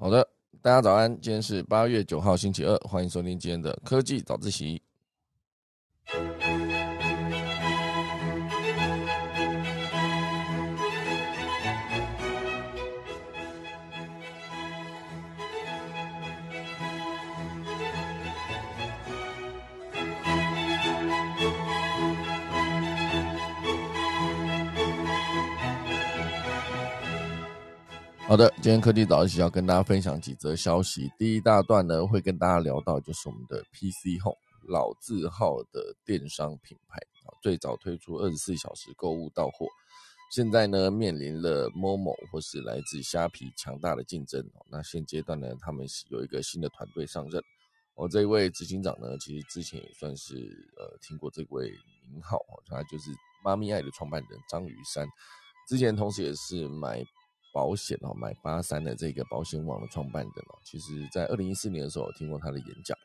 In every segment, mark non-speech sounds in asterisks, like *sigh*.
好的，大家早安，今天是八月九号星期二，欢迎收听今天的科技早自习。好的，今天科技早自习要跟大家分享几则消息。第一大段呢，会跟大家聊到就是我们的 PC Home 老字号的电商品牌啊，最早推出二十四小时购物到货，现在呢面临了 Momo 或是来自虾皮强大的竞争。那现阶段呢，他们是有一个新的团队上任。我这一位执行长呢，其实之前也算是呃听过这位名号，他就是妈咪爱的创办人张雨山，之前同时也是买。保险哦，买八三的这个保险网的创办人哦，其实在二零一四年的时候听过他的演讲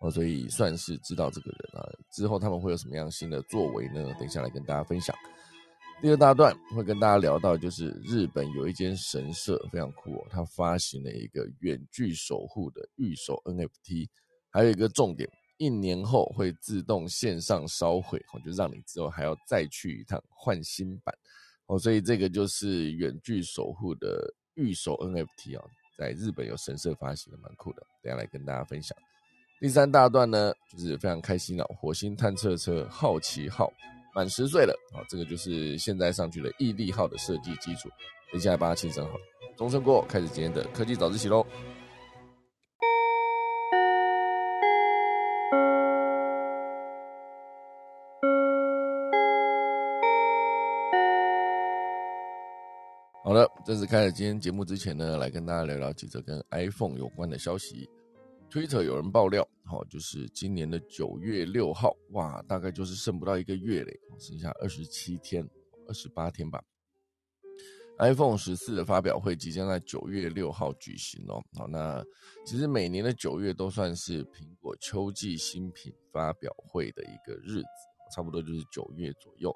哦，所以算是知道这个人啊。之后他们会有什么样新的作为呢？等一下来跟大家分享。第二大段会跟大家聊到，就是日本有一间神社非常酷哦，它发行了一个远距守护的御守 NFT，还有一个重点，一年后会自动线上烧毁哦，就让你之后还要再去一趟换新版。哦，所以这个就是远距守护的御守 NFT 啊，在日本有神社发行的，蛮酷的。等下来跟大家分享。第三大段呢，就是非常开心了，火星探测车好奇号满十岁了啊，这个就是现在上去的毅力号的设计基础。等下来帮它庆生好，钟声过，开始今天的科技早自习喽。正式开始今天节目之前呢，来跟大家聊聊几则跟 iPhone 有关的消息。Twitter 有人爆料，好，就是今年的九月六号，哇，大概就是剩不到一个月嘞，剩下二十七天、二十八天吧。iPhone 十四的发表会即将在九月六号举行哦。好，那其实每年的九月都算是苹果秋季新品发表会的一个日子，差不多就是九月左右。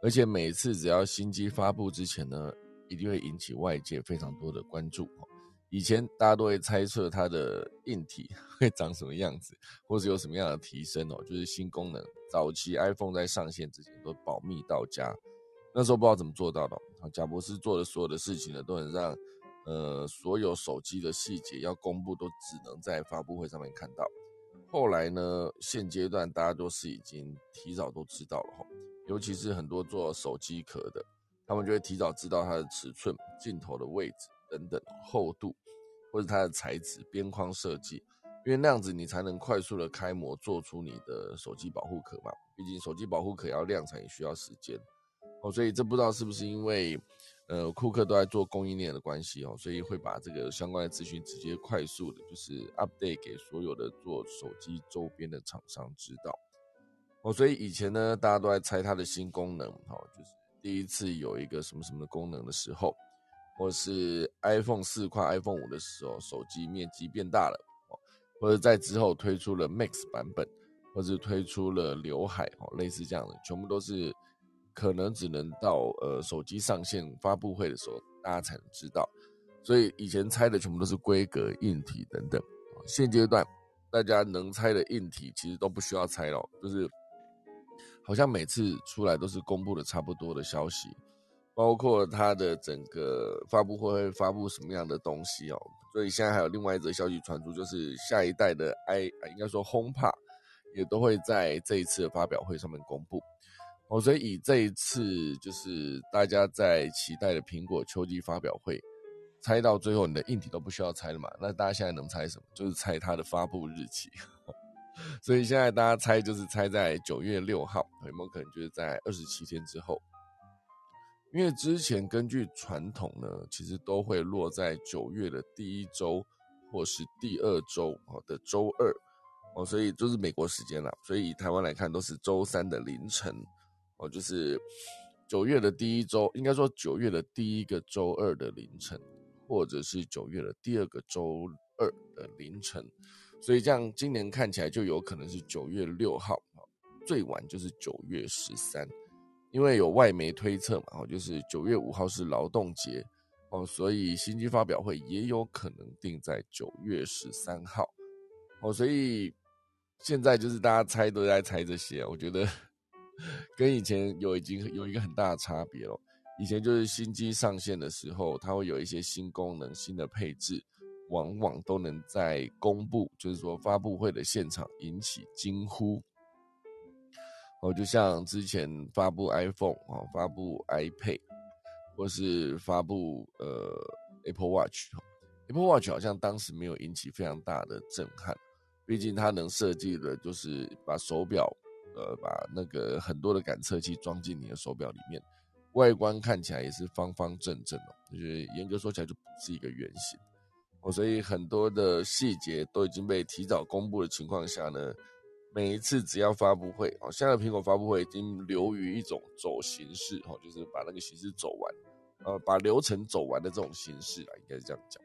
而且每次只要新机发布之前呢，一定会引起外界非常多的关注以前大家都会猜测它的硬体 *laughs* 会长什么样子，或是有什么样的提升哦，就是新功能。早期 iPhone 在上线之前都保密到家，那时候不知道怎么做到的。贾博士做的所有的事情呢，都能让呃所有手机的细节要公布，都只能在发布会上面看到。后来呢，现阶段大家都是已经提早都知道了哈，尤其是很多做手机壳的。他们就会提早知道它的尺寸、镜头的位置等等厚度，或者它的材质、边框设计，因为那样子你才能快速的开模，做出你的手机保护壳嘛。毕竟手机保护壳要量产也需要时间哦，所以这不知道是不是因为呃库克都在做供应链的关系哦，所以会把这个相关的资讯直接快速的，就是 update 给所有的做手机周边的厂商知道哦。所以以前呢，大家都在猜它的新功能哦，就是。第一次有一个什么什么的功能的时候，或是 iPhone 四跨 iPhone 五的时候，手机面积变大了，或者在之后推出了 Max 版本，或者推出了刘海哦，类似这样的，全部都是可能只能到呃手机上线发布会的时候大家才能知道，所以以前猜的全部都是规格、硬体等等，现阶段大家能猜的硬体其实都不需要猜了，就是。好像每次出来都是公布的差不多的消息，包括它的整个发布会会发布什么样的东西哦。所以现在还有另外一则消息传出，就是下一代的 i 应该说 HomePod 也都会在这一次的发表会上面公布哦。所以以这一次就是大家在期待的苹果秋季发表会，猜到最后你的硬体都不需要猜了嘛？那大家现在能猜什么？就是猜它的发布日期。所以现在大家猜就是猜在九月六号，有没有可能就是在二十七天之后？因为之前根据传统呢，其实都会落在九月的第一周或是第二周哦的周二哦，所以就是美国时间了。所以以台湾来看，都是周三的凌晨哦，就是九月的第一周，应该说九月的第一个周二的凌晨，或者是九月的第二个周二的凌晨。所以这样，今年看起来就有可能是九月六号最晚就是九月十三，因为有外媒推测嘛，哦就是九月五号是劳动节，哦，所以新机发表会也有可能定在九月十三号哦，所以现在就是大家猜都在猜这些，我觉得 *laughs* 跟以前有已经有一个很大的差别了。以前就是新机上线的时候，它会有一些新功能、新的配置，往往都能在公布，就是说发布会的现场引起惊呼。哦，就像之前发布 iPhone 啊，发布 iPad，或是发布呃 Apple Watch，Apple Watch 好像当时没有引起非常大的震撼，毕竟它能设计的就是把手表，呃，把那个很多的感测器装进你的手表里面。外观看起来也是方方正正的，就是严格说起来就不是一个圆形哦，所以很多的细节都已经被提早公布的情况下呢，每一次只要发布会哦，现在苹果发布会已经流于一种走形式哦，就是把那个形式走完，呃，把流程走完的这种形式啊，应该是这样讲。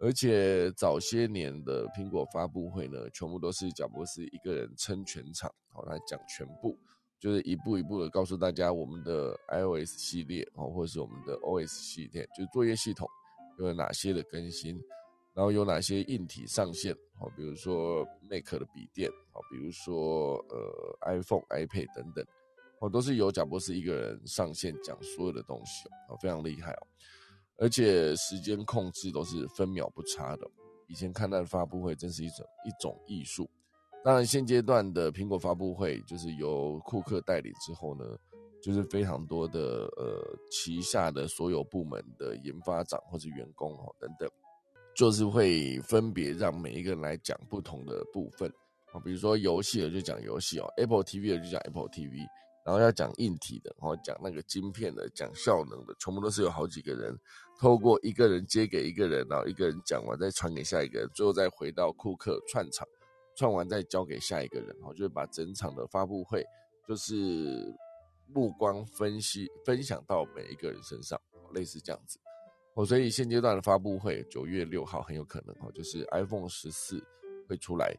而且早些年的苹果发布会呢，全部都是贾博士一个人撑全场，好来讲全部。就是一步一步的告诉大家我们的 iOS 系列哦，或者是我们的 OS 系列，就是作业系统有哪些的更新，然后有哪些硬体上线哦，比如说 Mac 的笔电哦，比如说呃 iPhone、iPad 等等哦，都是由贾博士一个人上线讲所有的东西哦，非常厉害哦，而且时间控制都是分秒不差的。以前看他的发布会，真是一种一种艺术。当然，现阶段的苹果发布会就是由库克带领之后呢，就是非常多的呃旗下的所有部门的研发长或者员工哦等等，就是会分别让每一个人来讲不同的部分啊，比如说游戏的就讲游戏哦，Apple TV 的就讲 Apple TV，然后要讲硬体的，然后讲那个晶片的，讲效能的，全部都是有好几个人透过一个人接给一个人，然后一个人讲完再传给下一个人，最后再回到库克串场。串完再交给下一个人，哦，就是把整场的发布会，就是目光分析分享到每一个人身上，类似这样子，哦，所以现阶段的发布会九月六号很有可能，哦，就是 iPhone 十四会出来。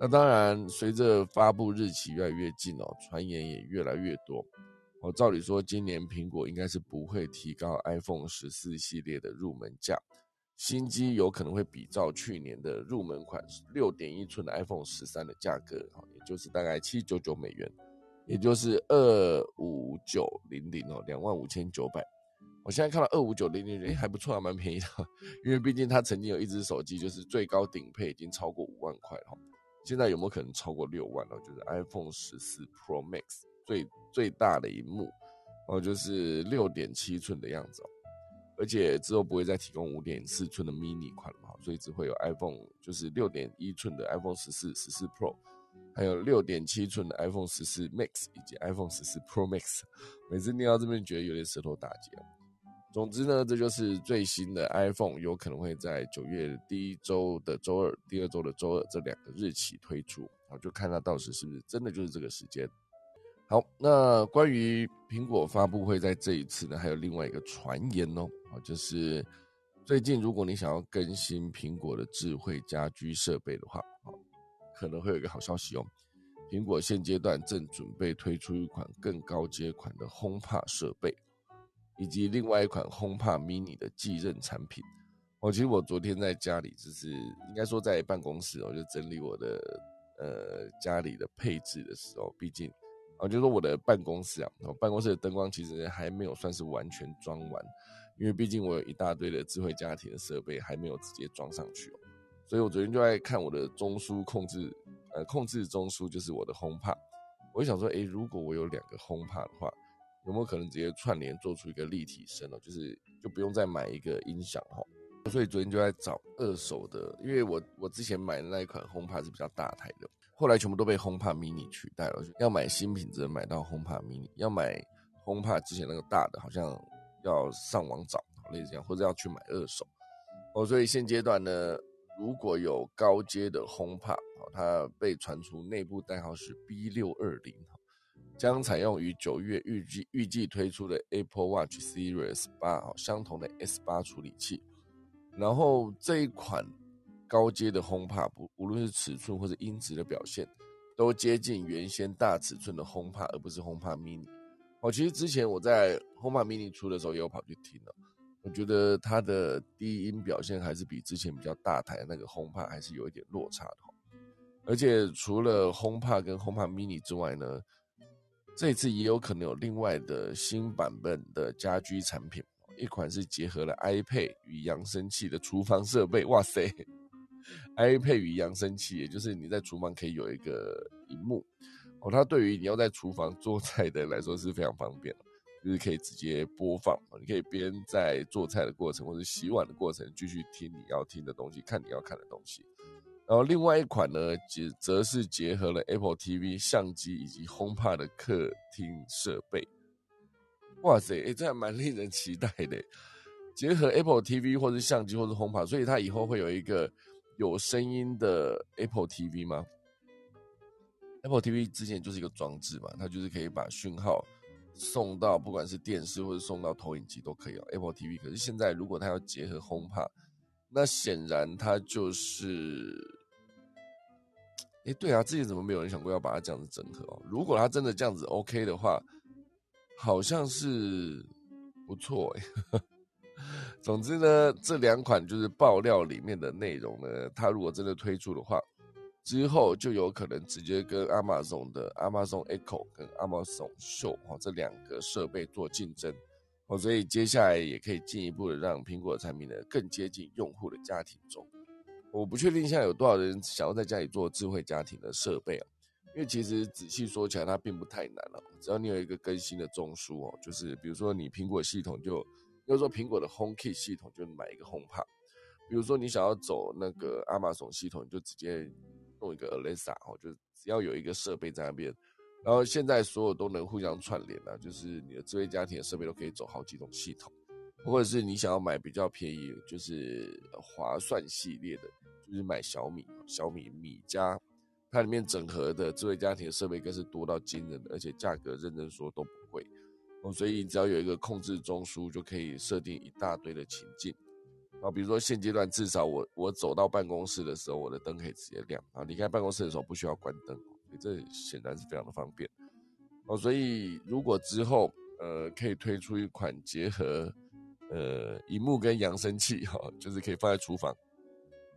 那当然，随着发布日期越来越近哦，传言也越来越多，哦，照理说今年苹果应该是不会提高 iPhone 十四系列的入门价。新机有可能会比照去年的入门款六点一寸的 iPhone 十三的价格，哈，也就是大概七九九美元，也就是二五九零零哦，两万五千九百。我现在看到二五九零零，哎，还不错啊，蛮便宜的。*laughs* 因为毕竟它曾经有一只手机，就是最高顶配已经超过五万块哈。现在有没有可能超过六万呢？就是 iPhone 十四 Pro Max 最最大的荧幕，哦，就是六点七寸的样子。而且之后不会再提供五点四寸的 mini 款了嘛，所以只会有 iPhone 就是六点一寸的 iPhone 十四、十四 Pro，还有六点七寸的 iPhone 十四 Max 以及 iPhone 十四 Pro Max。每次念到这边觉得有点舌头打结。总之呢，这就是最新的 iPhone 有可能会在九月第一周的周二、第二周的周二这两个日期推出，好，就看它到时是不是真的就是这个时间。好，那关于苹果发布会在这一次呢，还有另外一个传言哦。啊就是最近，如果你想要更新苹果的智慧家居设备的话，啊可能会有一个好消息哦。苹果现阶段正准备推出一款更高阶款的 HomePod 设备，以及另外一款 HomePod Mini 的继任产品。哦，其实我昨天在家里，就是应该说在办公室，我就整理我的呃家里的配置的时候，毕竟啊，就说我的办公室啊，我办公室的灯光其实还没有算是完全装完。因为毕竟我有一大堆的智慧家庭的设备还没有直接装上去哦，所以我昨天就在看我的中枢控制，呃，控制中枢就是我的 HomePod，我就想说，诶，如果我有两个 HomePod 的话，有没有可能直接串联做出一个立体声哦？就是就不用再买一个音响哈。所以昨天就在找二手的，因为我我之前买的那一款 HomePod 是比较大台的，后来全部都被 HomePod Mini 取代了。要买新品只能买到 HomePod Mini，要买 HomePod 之前那个大的，好像。要上网找，类似这样，或者要去买二手哦。所以现阶段呢，如果有高阶的 HomePod，它被传出内部代号是 B 六二零，将采用于九月预计预计推出的 Apple Watch Series 八相同的 S 八处理器。然后这一款高阶的 HomePod，不无论是尺寸或者音质的表现，都接近原先大尺寸的 HomePod，而不是 HomePod Mini。哦，其实之前我在 HomePod Mini 出的时候也有跑去听了，我觉得它的低音表现还是比之前比较大台的那个 HomePod 还是有一点落差的。而且除了 HomePod 跟 HomePod Mini 之外呢，这一次也有可能有另外的新版本的家居产品，一款是结合了 iPad 与扬声器的厨房设备。哇塞，iPad 与扬声器，也就是你在厨房可以有一个荧幕哦，它对于你要在厨房做菜的人来说是非常方便就是可以直接播放，你可以边在做菜的过程或者洗碗的过程继续听你要听的东西，看你要看的东西。然后另外一款呢，结则是结合了 Apple TV 相机以及 HomePod 的客厅设备。哇塞，哎，这还蛮令人期待的。结合 Apple TV 或者相机或者 HomePod，所以它以后会有一个有声音的 Apple TV 吗？Apple TV 之前就是一个装置嘛，它就是可以把讯号送到不管是电视或者送到投影机都可以哦。Apple TV，可是现在如果它要结合 HomePod，那显然它就是。哎，对啊，之前怎么没有人想过要把它这样子整合哦？如果它真的这样子 OK 的话，好像是不错哎。*laughs* 总之呢，这两款就是爆料里面的内容呢，它如果真的推出的话，之后就有可能直接跟 Amazon 的 Amazon Echo 跟 Amazon Show 哦这两个设备做竞争哦，所以接下来也可以进一步的让苹果的产品呢更接近用户的家庭中。我不确定现在有多少人想要在家里做智慧家庭的设备啊，因为其实仔细说起来，它并不太难了。只要你有一个更新的中枢哦，就是比如说你苹果系统就，要说苹果的 HomeKit 系统就买一个 HomePod，比如说你想要走那个 Amazon 系统，就直接弄一个 Alexa 哦，就只要有一个设备在那边，然后现在所有都能互相串联了，就是你的智慧家庭的设备都可以走好几种系统，或者是你想要买比较便宜，就是划算系列的。就是买小米，小米米家，它里面整合的智慧家庭设备更是多到惊人，而且价格认真说都不贵哦。所以只要有一个控制中枢，就可以设定一大堆的情境啊。比如说现阶段至少我我走到办公室的时候，我的灯可以直接亮啊；离开办公室的时候不需要关灯，这显然是非常的方便哦。所以如果之后呃可以推出一款结合呃荧幕跟扬声器哈，就是可以放在厨房。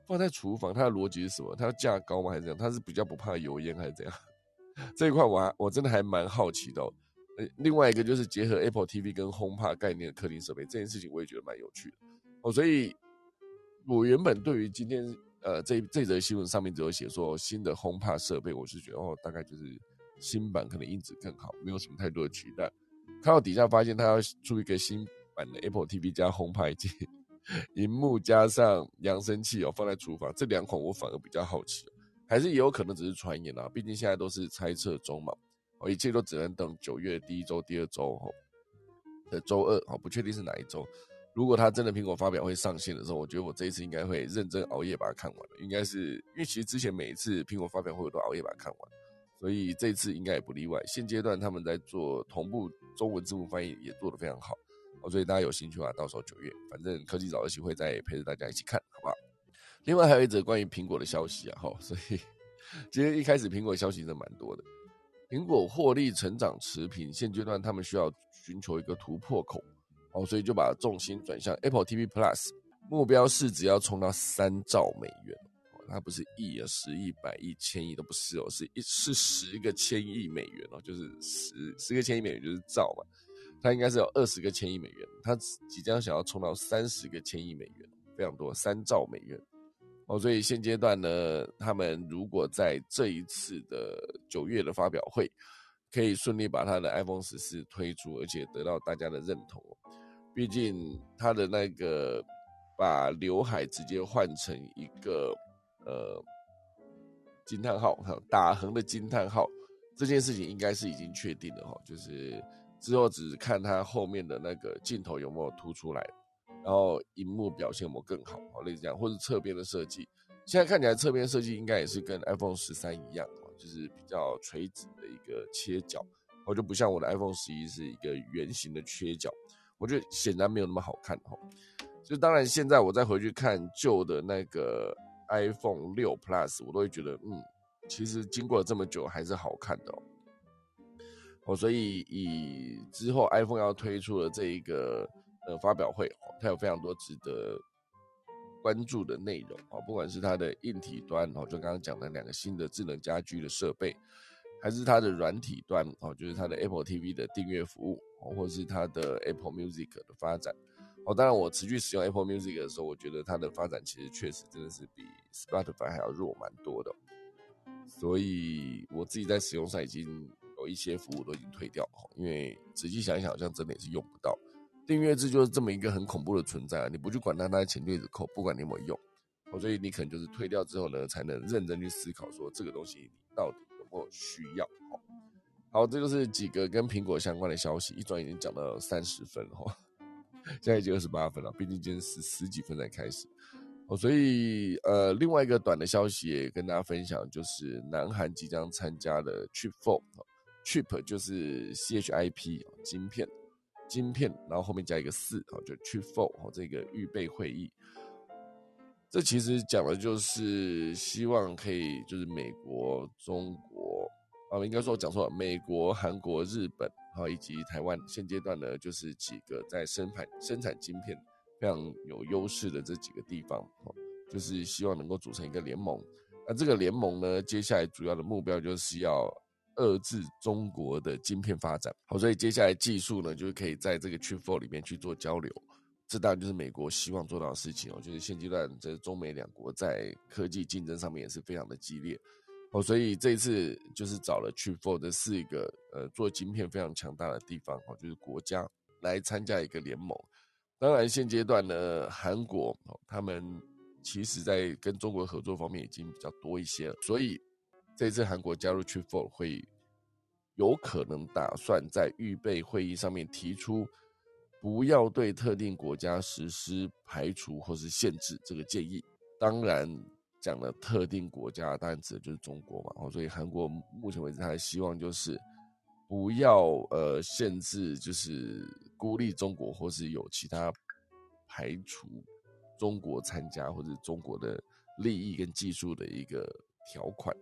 放在厨房，它的逻辑是什么？它要价高吗？还是怎样？它是比较不怕油烟，还是怎样？*laughs* 这一块我还我真的还蛮好奇的。呃，另外一个就是结合 Apple TV 跟 HomePod 概念的客厅设备，这件事情我也觉得蛮有趣的。哦，所以我原本对于今天呃这这则新闻上面只有写说新的 HomePod 设备，我是觉得哦大概就是新版可能音质更好，没有什么太多的取代。看到底下发现它要出一个新版的 Apple TV 加红牌机。荧幕加上扬声器哦，放在厨房这两款我反而比较好奇，还是也有可能只是传言啊，毕竟现在都是猜测中嘛，哦，一切都只能等九月第一周、第二周哦的周二哦，不确定是哪一周。如果它真的苹果发表会上线的时候，我觉得我这一次应该会认真熬夜把它看完应该是因为其实之前每一次苹果发表会我都熬夜把它看完，所以这次应该也不例外。现阶段他们在做同步中文字幕翻译也做得非常好。所以大家有兴趣的话，到时候九月，反正科技早自习会再陪着大家一起看，好不好？另外还有一则关于苹果的消息啊，哈，所以今天一开始苹果消息真的蛮多的。苹果获利成长持平，现阶段他们需要寻求一个突破口，哦，所以就把重心转向 Apple TV Plus，目标市值要冲到三兆美元哦，它不是亿啊，十亿、百亿、千亿都不是哦，是一是十个千亿美元哦，就是十十个千亿美元就是兆嘛。它应该是有二十个千亿美元，它即将想要冲到三十个千亿美元，非常多，三兆美元哦。所以现阶段呢，他们如果在这一次的九月的发表会，可以顺利把它的 iPhone 十四推出，而且得到大家的认同。毕竟它的那个把刘海直接换成一个呃惊叹号，打横的惊叹号，这件事情应该是已经确定了哈，就是。之后只看它后面的那个镜头有没有凸出来，然后荧幕表现有没有更好，类似这样，或者侧边的设计。现在看起来侧边设计应该也是跟 iPhone 十三一样哦，就是比较垂直的一个切角，我就不像我的 iPhone 十一是一个圆形的切角，我觉得显然没有那么好看哈。就当然现在我再回去看旧的那个 iPhone 六 Plus，我都会觉得，嗯，其实经过了这么久还是好看的。哦，哦所以以之后 iPhone 要推出的这一个呃发表会，它有非常多值得关注的内容啊，不管是它的硬体端哦，就刚刚讲的两个新的智能家居的设备，还是它的软体端哦，就是它的 Apple TV 的订阅服务哦，或是它的 Apple Music 的发展哦。当然，我持续使用 Apple Music 的时候，我觉得它的发展其实确实真的是比 Spotify 还要弱蛮多的。所以我自己在使用上已经一些服务都已经退掉，因为仔细想一想，好像真的也是用不到。订阅制就是这么一个很恐怖的存在啊！你不去管它，它钱就一直扣，不管你有没有用。所以你可能就是退掉之后呢，才能认真去思考说这个东西你到底有没有需要。好，这就是几个跟苹果相关的消息，一转已经讲到三十分哈，现在已经二十八分了，毕竟今天十十几分才开始。哦，所以呃，另外一个短的消息也跟大家分享，就是南韩即将参加的 Triple Chip 就是 C H I P 晶片，晶片，然后后面加一个四，哦，就 Chip Four 哦，这个预备会议，这其实讲的就是希望可以，就是美国、中国啊，应该说讲错了，美国、韩国、日本，啊以及台湾，现阶段呢，就是几个在生产生产晶片。非常有优势的这几个地方，哦，就是希望能够组成一个联盟。那这个联盟呢，接下来主要的目标就是要遏制中国的晶片发展。好，所以接下来技术呢，就是可以在这个 Chip Four 里面去做交流。这当然就是美国希望做到的事情哦。就是现阶段这中美两国在科技竞争上面也是非常的激烈。哦，所以这一次就是找了 Chip Four 的四个呃做晶片非常强大的地方，哦，就是国家来参加一个联盟。当然，现阶段呢，韩国他们其实在跟中国合作方面已经比较多一些了，所以这次韩国加入 Chip Four 会议有可能打算在预备会议上面提出不要对特定国家实施排除或是限制这个建议。当然，讲了特定国家，当然指的就是中国嘛。所以韩国目前为止，他的希望就是不要呃限制，就是。孤立中国，或是有其他排除中国参加，或者中国的利益跟技术的一个条款，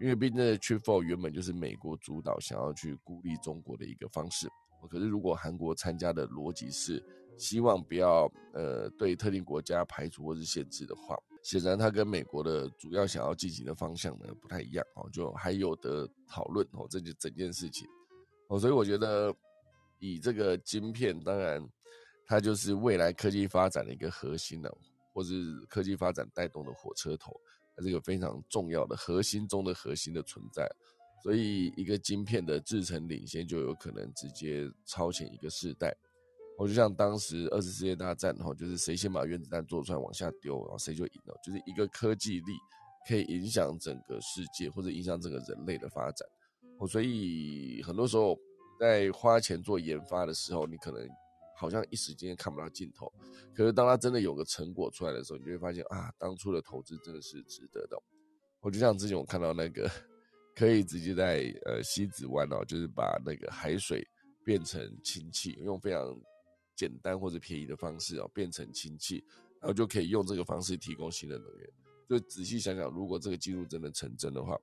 因为毕竟 Chip Four 原本就是美国主导，想要去孤立中国的一个方式。可是如果韩国参加的逻辑是希望不要呃对特定国家排除或是限制的话，显然它跟美国的主要想要进行的方向呢不太一样哦，就还有的讨论哦，这就整件事情哦，所以我觉得。以这个晶片，当然，它就是未来科技发展的一个核心的，或是科技发展带动的火车头，是一个非常重要的核心中的核心的存在。所以，一个晶片的制程领先，就有可能直接超前一个世代。我就像当时二次世界大战，哈，就是谁先把原子弹做出来往下丢，然后谁就赢了。就是一个科技力可以影响整个世界，或者影响整个人类的发展。哦，所以很多时候。在花钱做研发的时候，你可能好像一时间看不到尽头。可是当他真的有个成果出来的时候，你就会发现啊，当初的投资真的是值得的。我就像之前我看到那个，可以直接在呃西子湾哦，就是把那个海水变成氢气，用非常简单或者便宜的方式哦变成氢气，然后就可以用这个方式提供新的能源。就仔细想想，如果这个技术真的成真的话。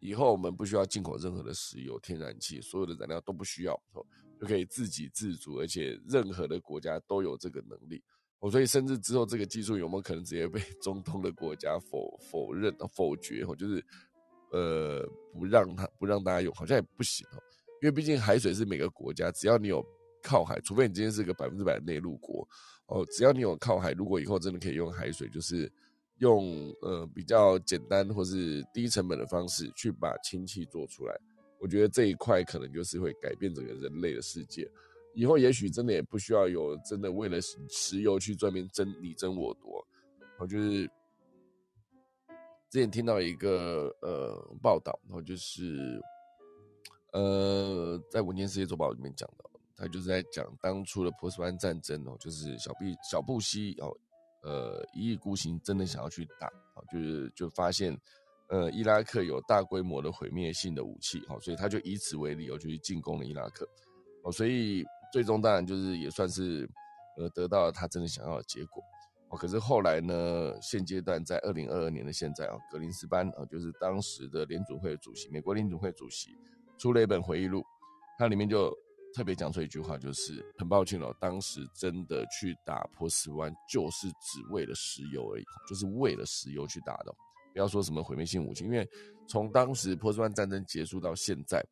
以后我们不需要进口任何的石油、天然气，所有的燃料都不需要，就可以自给自足，而且任何的国家都有这个能力。哦，所以甚至之后这个技术有没有可能直接被 *laughs* 中东的国家否否认、否决？哦，就是呃不让他不让大家用，好像也不行哦，因为毕竟海水是每个国家，只要你有靠海，除非你今天是个百分之百的内陆国哦，只要你有靠海，如果以后真的可以用海水，就是。用呃比较简单或是低成本的方式去把氢气做出来，我觉得这一块可能就是会改变整个人类的世界。以后也许真的也不需要有真的为了石油去专门争你争我夺。我就是之前听到一个呃报道，然后就是呃在《文件世界周报》里面讲的，他就是在讲当初的波斯湾战争哦，就是小布小布希哦。呃，一意孤行，真的想要去打啊，就是就发现，呃，伊拉克有大规模的毁灭性的武器，哈，所以他就以此为理由就去进攻了伊拉克，哦，所以最终当然就是也算是，呃，得到了他真的想要的结果，哦，可是后来呢，现阶段在二零二二年的现在啊，格林斯班啊，就是当时的联组会主席，美国联组会主席出了一本回忆录，它里面就特别讲出一句话，就是很抱歉哦，当时真的去打波斯湾，就是只为了石油而已，就是为了石油去打的。不要说什么毁灭性武器，因为从当时波斯湾战争结束到现在，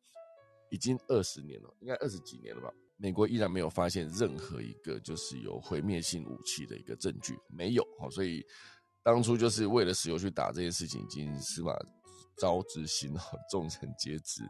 已经二十年了，应该二十几年了吧？美国依然没有发现任何一个就是有毁灭性武器的一个证据，没有。好，所以当初就是为了石油去打这件事情，已经是把招之心哦，众人皆知。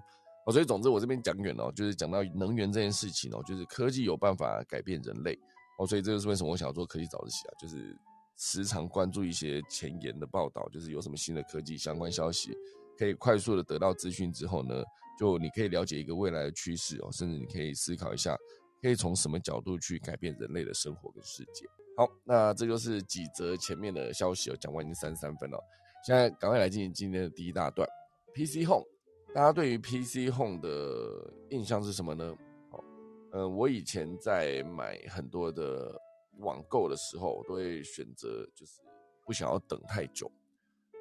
哦，所以总之我这边讲远了，就是讲到能源这件事情哦，就是科技有办法改变人类哦，所以这就是为什么我想要做科技早自习啊，就是时常关注一些前沿的报道，就是有什么新的科技相关消息，可以快速的得到资讯之后呢，就你可以了解一个未来的趋势哦，甚至你可以思考一下，可以从什么角度去改变人类的生活跟世界。好，那这就是几则前面的消息哦，讲完已经三十三分了，现在赶快来进行今天的第一大段，PC Home。大家对于 PC Home 的印象是什么呢？哦，嗯，我以前在买很多的网购的时候，我都会选择就是不想要等太久，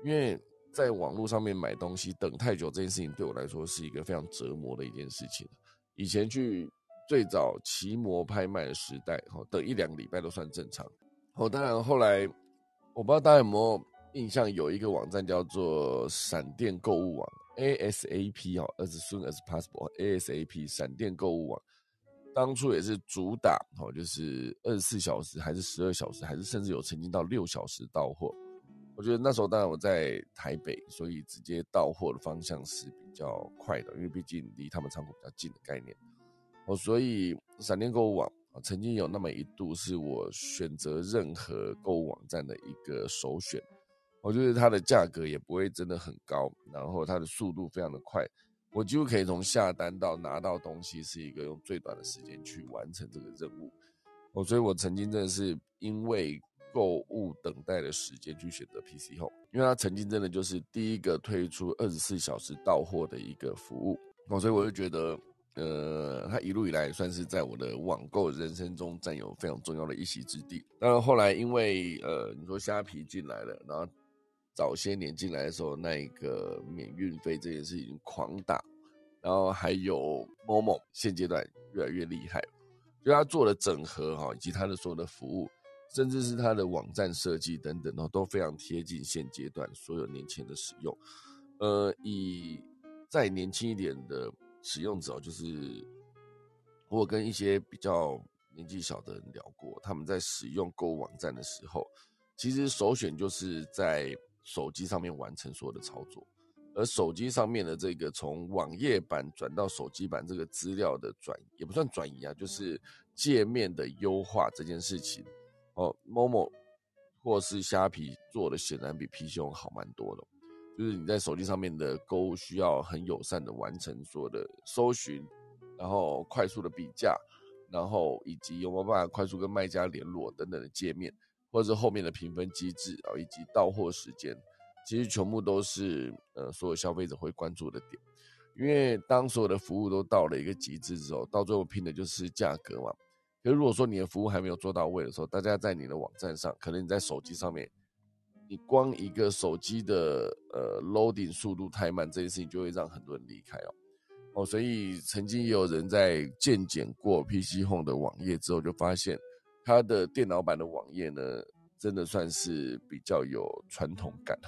因为在网络上面买东西等太久这件事情对我来说是一个非常折磨的一件事情。以前去最早奇摩拍卖的时代，哦，等一两个礼拜都算正常。哦，当然后来我不知道大家有没有印象，有一个网站叫做闪电购物网。ASAP 哦，as soon as possible，ASAP 闪电购物网，当初也是主打哦，就是二十四小时还是十二小时，还是甚至有曾经到六小时到货。我觉得那时候当然我在台北，所以直接到货的方向是比较快的，因为毕竟离他们仓库比较近的概念。哦，所以闪电购物网曾经有那么一度是我选择任何购物网站的一个首选。我觉得它的价格也不会真的很高，然后它的速度非常的快，我几乎可以从下单到拿到东西是一个用最短的时间去完成这个任务。哦，所以我曾经真的是因为购物等待的时间去选择 PC Home，因为它曾经真的就是第一个推出二十四小时到货的一个服务。哦，所以我就觉得，呃，它一路以来算是在我的网购人生中占有非常重要的一席之地。当然后来因为呃，你说虾皮进来了，然后。早些年进来的时候，那一个免运费这件事情狂打，然后还有某某现阶段越来越厉害，就他做的整合哈，以及他的所有的服务，甚至是他的网站设计等等哦，都非常贴近现阶段所有年轻人的使用。呃，以再年轻一点的使用者，就是我跟一些比较年纪小的人聊过，他们在使用购物网站的时候，其实首选就是在。手机上面完成所有的操作，而手机上面的这个从网页版转到手机版这个资料的转也不算转移啊，就是界面的优化这件事情，哦，Momo 或是虾皮做的显然比 PC 好蛮多的，就是你在手机上面的购物需要很友善的完成所有的搜寻，然后快速的比价，然后以及有没有办法快速跟卖家联络等等的界面。或者是后面的评分机制啊，以及到货时间，其实全部都是呃所有消费者会关注的点。因为当所有的服务都到了一个极致之后，到最后拼的就是价格嘛。可如果说你的服务还没有做到位的时候，大家在你的网站上，可能你在手机上面，你光一个手机的呃 loading 速度太慢，这件事情就会让很多人离开哦。哦，所以曾经也有人在见检过 PC Home 的网页之后，就发现。它的电脑版的网页呢，真的算是比较有传统感，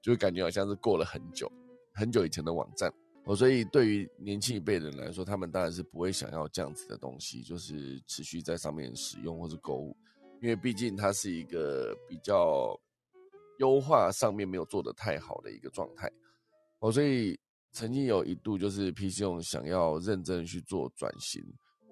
就感觉好像是过了很久很久以前的网站哦。所以对于年轻一辈人来说，他们当然是不会想要这样子的东西，就是持续在上面使用或是购物，因为毕竟它是一个比较优化上面没有做的太好的一个状态哦。所以曾经有一度就是 PC 用想要认真去做转型。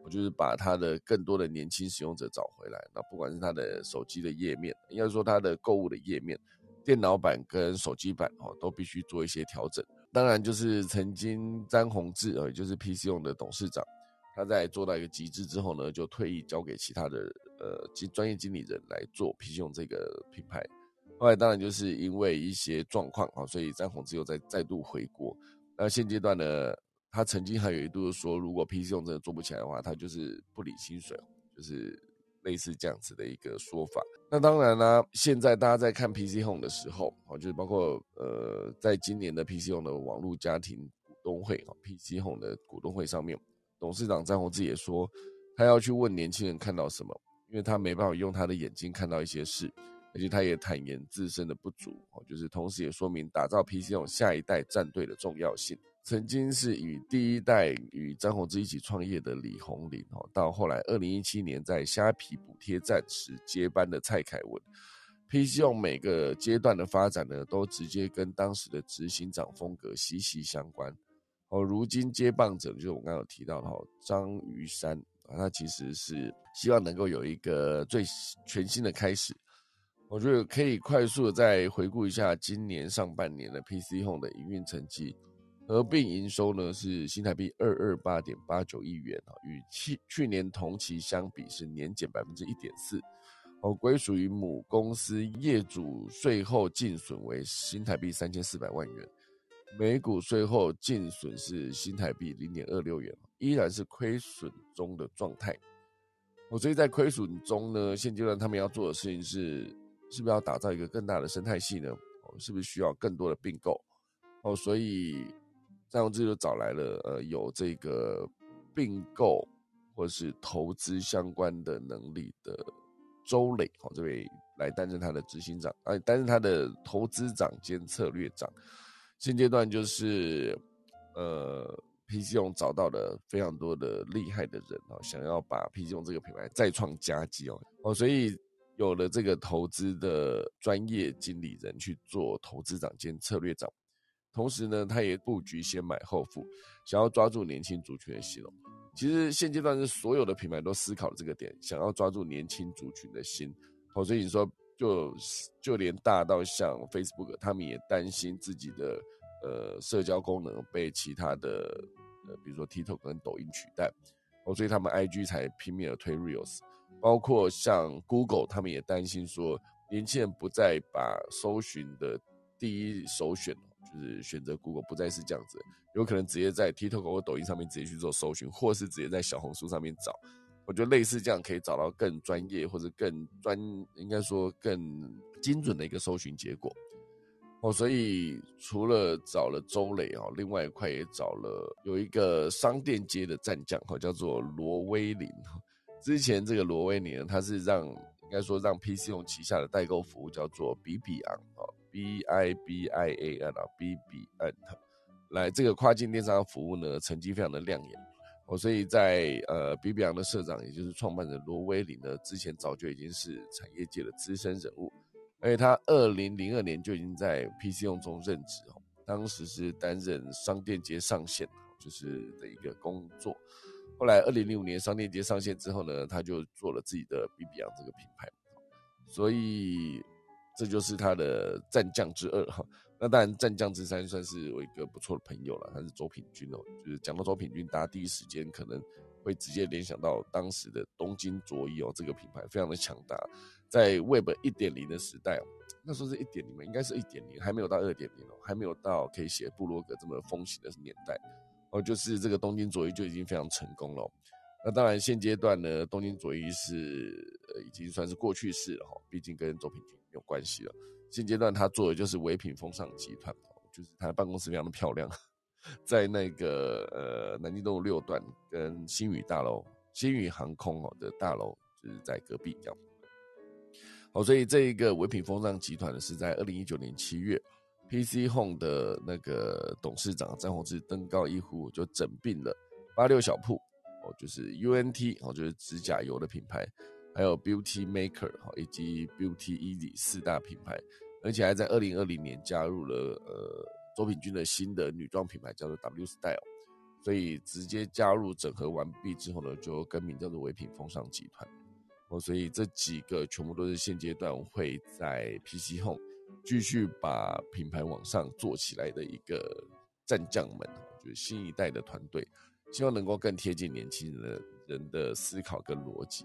我就是把他的更多的年轻使用者找回来，那不管是他的手机的页面，应该说他的购物的页面，电脑版跟手机版哦，都必须做一些调整。当然，就是曾经詹宏志呃，也就是 PC 用的董事长，他在做到一个极致之后呢，就退役交给其他的呃经专业经理人来做 PC 用这个品牌。后来当然就是因为一些状况啊，所以詹宏志又再再度回国。那现阶段呢？他曾经还有一度说，如果 PC 用真的做不起来的话，他就是不理薪水，就是类似这样子的一个说法。那当然啦，现在大家在看 PC Home 的时候，哦，就是包括呃，在今年的 PC Home 的网络家庭股东会，哦，PC Home 的股东会上面，董事长张宏志也说，他要去问年轻人看到什么，因为他没办法用他的眼睛看到一些事，而且他也坦言自身的不足，哦，就是同时也说明打造 PC one 下一代战队的重要性。曾经是与第一代与张宏志一起创业的李宏林，哦，到后来二零一七年在虾皮补贴站时接班的蔡凯文。PC 用每个阶段的发展呢，都直接跟当时的执行长风格息息相关。哦，如今接棒者就是我刚刚有提到的哈张于山啊，他其实是希望能够有一个最全新的开始。我觉得可以快速的再回顾一下今年上半年的 PC Home 的营运成绩，合并营收呢是新台币二二八点八九亿元啊，与去去年同期相比是年减百分之一点四。哦，归属于母公司业主税后净损为新台币三千四百万元，每股税后净损是新台币零点二六元，依然是亏损中的状态。哦，所以在亏损中呢，现阶段他们要做的事情是，是不是要打造一个更大的生态系呢？哦，是不是需要更多的并购？哦，所以张宏志就找来了呃有这个并购或是投资相关的能力的。周磊，哦，这位来担任他的执行长，啊，担任他的投资长兼策略长。现阶段就是，呃，PC 用找到了非常多的厉害的人哦，想要把 PC 用这个品牌再创佳绩哦，哦，所以有了这个投资的专业经理人去做投资长兼策略长，同时呢，他也布局先买后付，想要抓住年轻族群的心哦。其实现阶段是所有的品牌都思考这个点，想要抓住年轻族群的心。哦，所以你说，就就连大到像 Facebook，他们也担心自己的呃社交功能被其他的呃，比如说 TikTok 跟抖音取代。哦，所以他们 IG 才拼命的推 Reels。包括像 Google，他们也担心说，年轻人不再把搜寻的第一首选。就是选择 Google 不再是这样子，有可能直接在 TikTok 或抖音上面直接去做搜寻，或是直接在小红书上面找。我觉得类似这样可以找到更专业或者更专，应该说更精准的一个搜寻结果。哦，所以除了找了周磊哦，另外一块也找了有一个商店街的战将哈，叫做罗威林。之前这个罗威林他是让应该说让 PC 用旗下的代购服务叫做比比昂哦。B I B I A N 啊，B B N，来这个跨境电商服务呢，成绩非常的亮眼。哦，所以在呃，B B N 的社长，也就是创办人罗威林呢，之前早就已经是产业界的资深人物，而且他二零零二年就已经在 P C 用中任职哦，当时是担任商店街上线，就是的一个工作，后来二零零五年商店街上线之后呢，他就做了自己的 B B N 这个品牌，所以。这就是他的战将之二哈，那当然战将之三算是我一个不错的朋友了，他是周品君哦。就是讲到周品君，大家第一时间可能会直接联想到当时的东京卓一哦，这个品牌非常的强大，在 Web 一点零的时代哦，那时候是一点零嘛，应该是一点零，还没有到二点零哦，还没有到可以写部落格这么风行的年代哦，就是这个东京卓一就已经非常成功了。那当然现阶段呢，东京卓一是呃已经算是过去式了哈，毕竟跟周品君。有关系了。现阶段他做的就是唯品风尚集团，就是他的办公室非常的漂亮，在那个呃南京东路六段跟新宇大楼、新宇航空哦的大楼就是在隔壁这样。好，所以这一个唯品风尚集团呢是在二零一九年七月，PC Home 的那个董事长张宏志登高一呼，就整并了八六小铺哦，就是 UNT 哦，就是指甲油的品牌。还有 Beauty Maker 哈，以及 Beauty Easy 四大品牌，而且还在二零二零年加入了呃周品君的新的女装品牌，叫做 W Style，所以直接加入整合完毕之后呢，就更名叫做唯品风尚集团。哦，所以这几个全部都是现阶段会在 PC Home 继续把品牌往上做起来的一个战将们，就是新一代的团队，希望能够更贴近年轻人的人的思考跟逻辑。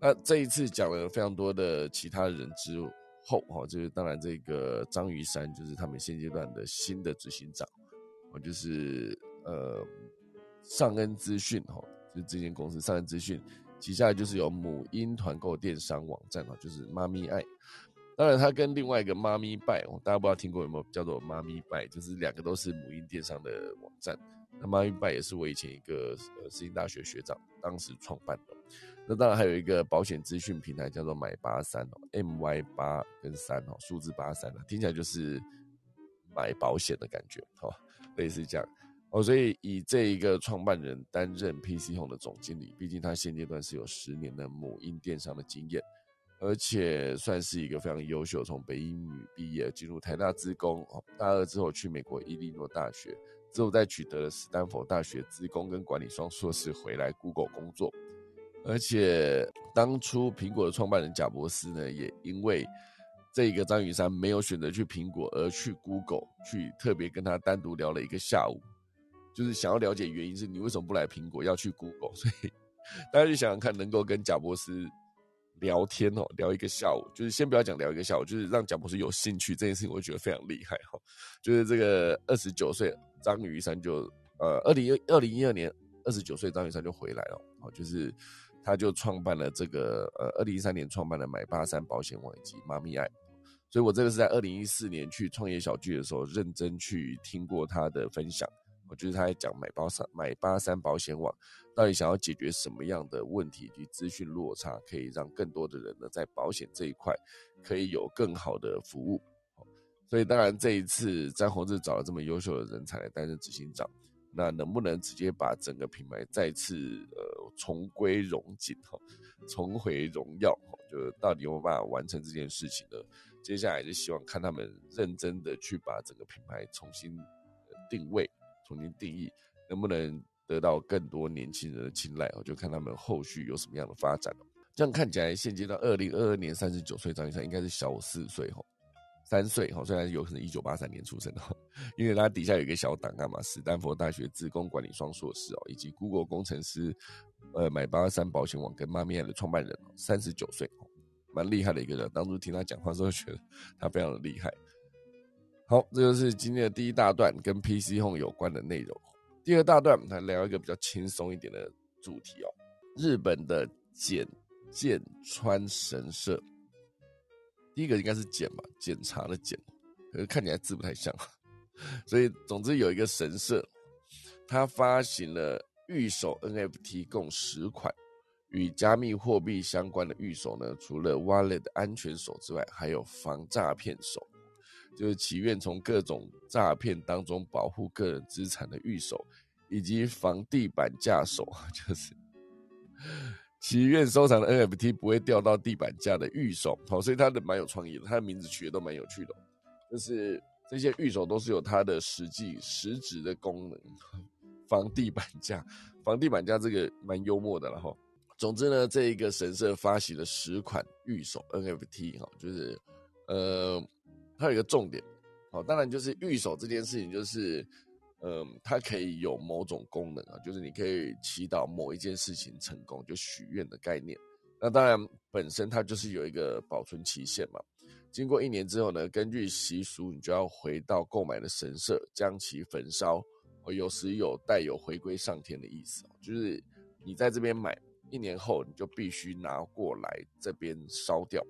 那这一次讲了非常多的其他人之后，哈，就是当然这个张于山就是他们现阶段的新的执行长，哦，就是呃上恩资讯，哈，就是这间公司上恩资讯旗下就是有母婴团购电商网站，哈，就是妈咪爱，当然，它跟另外一个妈咪拜，大家不知道听过有没有叫做妈咪拜，就是两个都是母婴电商的网站。那妈咪拜也是我以前一个呃，世新大学学长当时创办的。那当然还有一个保险资讯平台叫做买八三哦，M Y 八跟三哦，数字八三啊，听起来就是买保险的感觉，哦，类似这样哦。所以以这一个创办人担任 PC Home 的总经理，毕竟他现阶段是有十年的母婴电商的经验。而且算是一个非常优秀，从北英女毕业，进入台大资工，哦大二之后去美国伊利诺大学，之后再取得了斯坦福大学资工跟管理双硕士，回来 Google 工作。而且当初苹果的创办人贾伯斯呢，也因为这个张雨山没有选择去苹果，而去 Google 去特别跟他单独聊了一个下午，就是想要了解原因是你为什么不来苹果，要去 Google。所以大家就想想看，能够跟贾伯斯。聊天哦，聊一个下午，就是先不要讲聊一个下午，就是让贾博士有兴趣这件事情，我觉得非常厉害哈。就是这个二十九岁张雨山就呃，二零二零一二年二十九岁张雨山就回来了，哦，就是他就创办了这个呃，二零一三年创办了买八三保险网以及妈咪爱，所以我这个是在二零一四年去创业小聚的时候认真去听过他的分享。我就是他在讲买八三买八三保险网，到底想要解决什么样的问题以及资讯落差，可以让更多的人呢在保险这一块可以有更好的服务。所以当然这一次张宏志找了这么优秀的人才来担任执行长，那能不能直接把整个品牌再次呃重归荣景哈，重回荣耀？就到底有没有办法完成这件事情呢？接下来就希望看他们认真的去把整个品牌重新定位。重新定义能不能得到更多年轻人的青睐哦，就看他们后续有什么样的发展。这样看起来，现阶段二零二二年三十九岁张医生应该是小我四岁哈，三岁哈，虽然有可能一九八三年出生的，因为他底下有一个小档案嘛，斯坦福大学自工管理双硕士哦，以及 Google 工程师，呃，买八三保险网跟妈咪爱的创办人，三十九岁，蛮厉害的一个人。当初听他讲话时候，觉得他非常的厉害。好，这就是今天的第一大段跟 PC Home 有关的内容。第二大段来聊一个比较轻松一点的主题哦，日本的简见川神社。第一个应该是检吧，检查的检，可是看起来字不太像。*laughs* 所以总之有一个神社，它发行了预售 NFT 共十款，与加密货币相关的预售呢，除了 Wallet 安全手之外，还有防诈骗手。就是祈愿从各种诈骗当中保护个人资产的预手，以及防地板价手，*laughs* 就是祈愿收藏的 NFT 不会掉到地板价的玉手。好，所以它的蛮有创意的，它的名字取的都蛮有趣的。就是这些玉手都是有它的实际实质的功能，防地板价，*laughs* 防地板价这个蛮幽默的了哈。总之呢，这一个神社发行了十款玉手 NFT 哈，就是呃。它有一个重点，好，当然就是玉手这件事情，就是，嗯，它可以有某种功能啊，就是你可以祈祷某一件事情成功，就许愿的概念。那当然本身它就是有一个保存期限嘛，经过一年之后呢，根据习俗，你就要回到购买的神社将其焚烧，有时有带有回归上天的意思，就是你在这边买一年后，你就必须拿过来这边烧掉，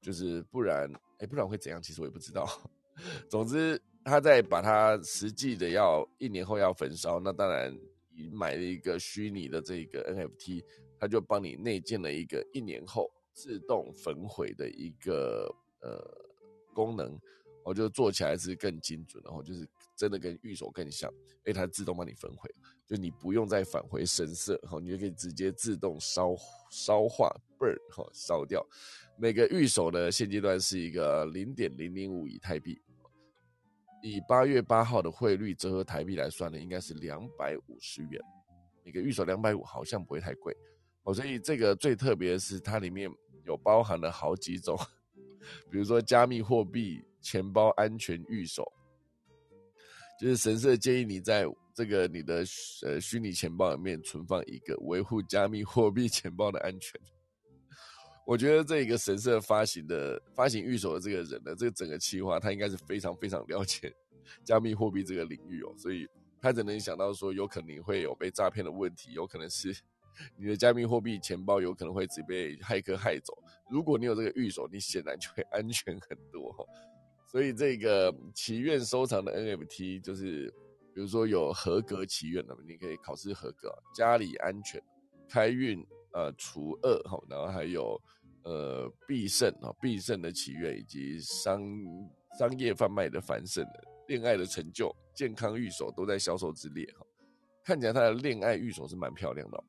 就是不然。哎，不然会怎样？其实我也不知道。*laughs* 总之，他在把它实际的要一年后要焚烧，那当然你买了一个虚拟的这个 NFT，他就帮你内建了一个一年后自动焚毁的一个呃功能，我就做起来是更精准，然后就是真的跟预手更像，哎，它自动帮你焚毁，就你不用再返回神色，然后你就可以直接自动烧烧化 burn 哈烧掉。每个预手呢现阶段是一个零点零零五以太币，以八月八号的汇率折合台币来算呢，应该是两百五十元。每个预手两百五，好像不会太贵哦。所以这个最特别的是，它里面有包含了好几种，比如说加密货币钱包安全预守，就是神社建议你在这个你的呃虚拟钱包里面存放一个，维护加密货币钱包的安全。我觉得这个神社发行的发行预手的这个人呢，这个整个企划他应该是非常非常了解 *laughs* 加密货币这个领域哦，所以他只能想到说有可能会有被诈骗的问题，有可能是 *laughs* 你的加密货币钱包有可能会直接被骇客害走。如果你有这个预手，你显然就会安全很多。所以这个祈愿收藏的 NFT 就是，比如说有合格祈愿的，你可以考试合格，家里安全、开运、呃除恶哈，然后还有呃必胜啊必胜的祈愿，以及商商业贩卖的繁盛的恋爱的成就、健康御守都在销售之列哈。看起来他的恋爱御守是蛮漂亮的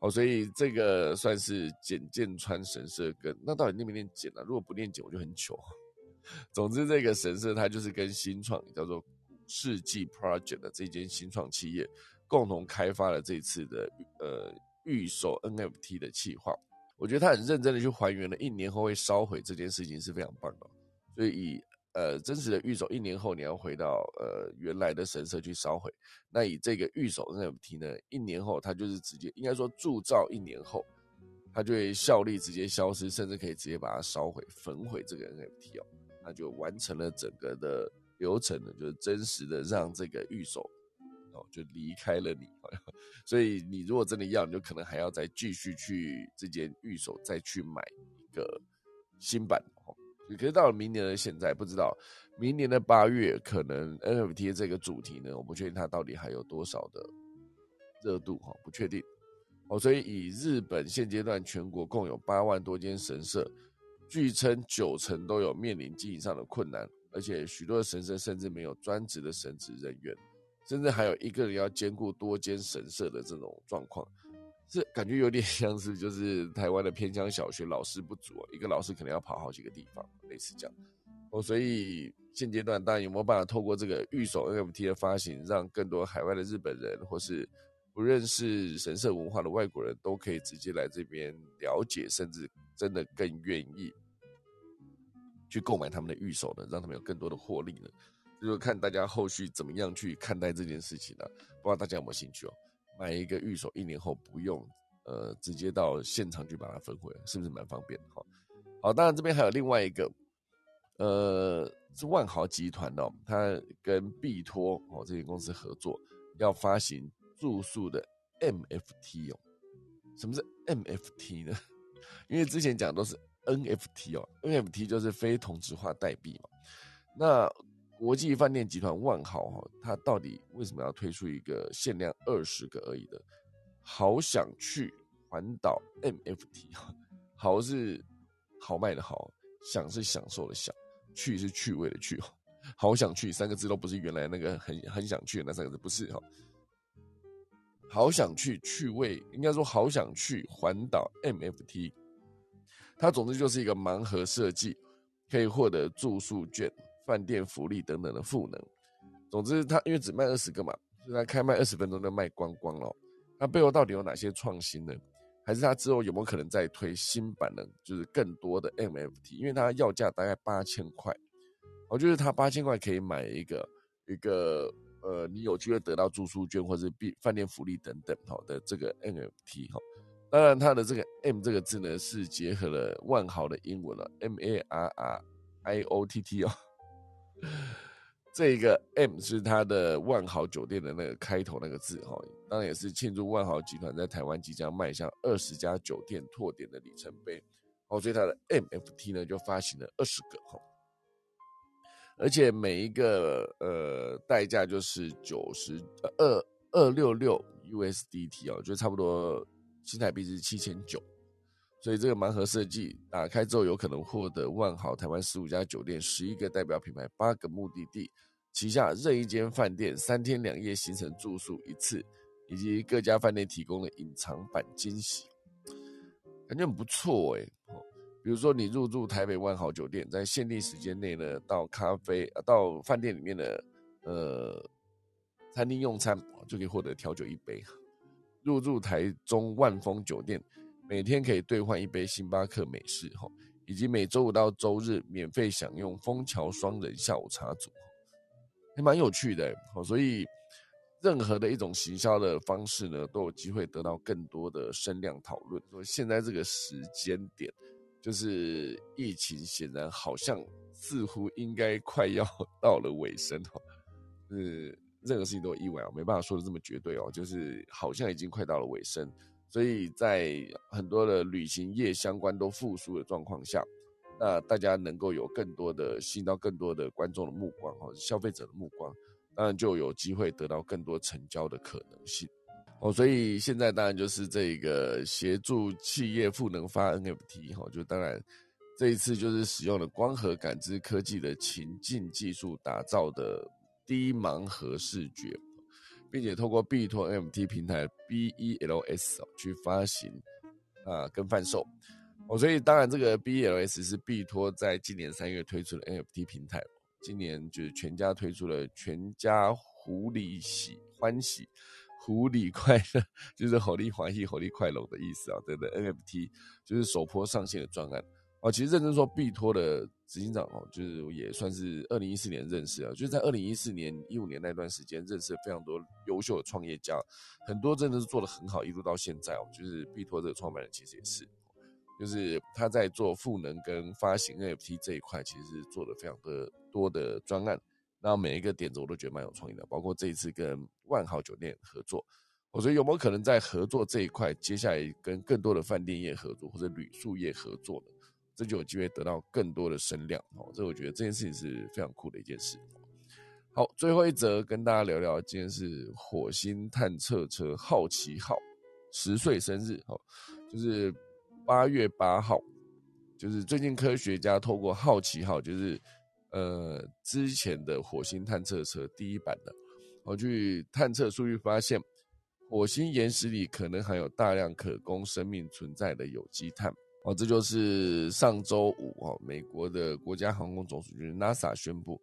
哦，所以这个算是简剑川神社跟那到底念不念简啊？如果不念简，我就很糗。*laughs* 总之，这个神社它就是跟新创叫做世纪 Project 的这间新创企业共同开发了这次的呃预售 NFT 的企划。我觉得他很认真的去还原了一年后会烧毁这件事情是非常棒的。所以以呃真实的预售一年后你要回到呃原来的神社去烧毁，那以这个预售 NFT 呢，一年后它就是直接应该说铸造一年后，它就会效力直接消失，甚至可以直接把它烧毁焚毁这个 NFT 哦。那就完成了整个的流程呢，就是真实的让这个预售哦就离开了你，*laughs* 所以你如果真的要，你就可能还要再继续去这间预售再去买一个新版哦。可是到了明年的现在，不知道明年的八月可能 NFT 这个主题呢，我不确定它到底还有多少的热度哈，不确定哦。所以以日本现阶段全国共有八万多间神社。据称，九成都有面临经营上的困难，而且许多的神社甚至没有专职的神职人员，甚至还有一个人要兼顾多间神社的这种状况，这感觉有点 *laughs* 像是就是台湾的偏乡小学老师不足，一个老师可能要跑好几个地方，类似这样。哦，所以现阶段当然有没有办法透过这个预售 NFT 的发行，让更多海外的日本人或是不认识神社文化的外国人都可以直接来这边了解，甚至。真的更愿意去购买他们的预售呢，让他们有更多的获利呢，就是看大家后续怎么样去看待这件事情呢？不知道大家有没有兴趣哦？买一个预售，一年后不用呃直接到现场去把它分回来，是不是蛮方便的？哈，好，当然这边还有另外一个，呃，是万豪集团哦，它跟必托哦这间公司合作，要发行住宿的 MFT 哦。什么是 MFT 呢？*laughs* 因为之前讲都是 NFT 哦，NFT 就是非同质化代币嘛。那国际饭店集团万豪哈，它到底为什么要推出一个限量二十个而已的？好想去环岛 MFT 哈 *laughs* 好是好卖的好，享是享受的享，去是趣味的去哦。好想去三个字都不是原来那个很很想去的那三个字，不是哈。好想去趣味，应该说好想去环岛 MFT。它总之就是一个盲盒设计，可以获得住宿券、饭店福利等等的赋能。总之，它因为只卖二十个嘛，所以它开卖二十分钟就卖光光了。它背后到底有哪些创新呢？还是它之后有没有可能再推新版的，就是更多的 MFT？因为它要价大概八千块，我觉得它八千块可以买一个一个呃，你有机会得到住宿券或者是饭店福利等等好的这个 NFT 哈。当然，它的这个 M 这个字呢，是结合了万豪的英文了，M A R R I O T T 哦。*laughs* 这个 M 是它的万豪酒店的那个开头那个字哈，当然也是庆祝万豪集团在台湾即将迈向二十家酒店拓点的里程碑。哦，所以它的 MFT 呢就发行了二十个哈，而且每一个呃代价就是九十二二六六 USDT 哦，就差不多。新台币是七千九，所以这个盲盒设计打开之后，有可能获得万豪台湾十五家酒店、十一个代表品牌、八个目的地旗下任意间饭店三天两夜行程住宿一次，以及各家饭店提供的隐藏版惊喜，感觉很不错哎。比如说你入住台北万豪酒店，在限定时间内呢，到咖啡到饭店里面的呃餐厅用餐，就可以获得调酒一杯。入住台中万丰酒店，每天可以兑换一杯星巴克美式哈，以及每周五到周日免费享用枫桥双人下午茶组，还蛮有趣的哦。所以任何的一种行销的方式呢，都有机会得到更多的声量讨论。所以现在这个时间点，就是疫情显然好像似乎应该快要 *laughs* 到了尾声哈，嗯。任何事情都有意外哦，没办法说的这么绝对哦。就是好像已经快到了尾声，所以在很多的旅行业相关都复苏的状况下，那大家能够有更多的吸引到更多的观众的目光或者消费者的目光，当然就有机会得到更多成交的可能性。哦，所以现在当然就是这个协助企业赋能发 NFT 哈，就当然这一次就是使用了光合感知科技的情境技术打造的低盲盒视觉。并且透过币托 NFT 平台 BELS 去发行啊跟贩售哦，所以当然这个 BELS 是币托在今年三月推出的 NFT 平台，今年就是全家推出了全家狐狸喜欢喜狐狸快乐，*laughs* 就是狐狸欢喜狐狸快乐的意思啊，对的 NFT 就是首波上线的专案。哦，其实认真说，币托的执行长哦，就是也算是二零一四年认识啊，就是在二零一四年、一五年那段时间，认识了非常多优秀的创业家，很多真的是做的很好，一路到现在哦，就是币托这个创办人其实也是，就是他在做赋能跟发行 NFT 这一块，其实是做的非常的多的专案，那每一个点子我都觉得蛮有创意的，包括这一次跟万豪酒店合作，我觉得有没有可能在合作这一块，接下来跟更多的饭店业合作或者旅宿业合作呢？这就有机会得到更多的声量哦，这我觉得这件事情是非常酷的一件事。好，最后一则跟大家聊聊，今天是火星探测车好奇号十岁生日哦，就是八月八号，就是最近科学家透过好奇号，就是呃之前的火星探测车第一版的，我去探测数据发现，火星岩石里可能含有大量可供生命存在的有机碳。哦，这就是上周五哦，美国的国家航空总署就是 NASA 宣布，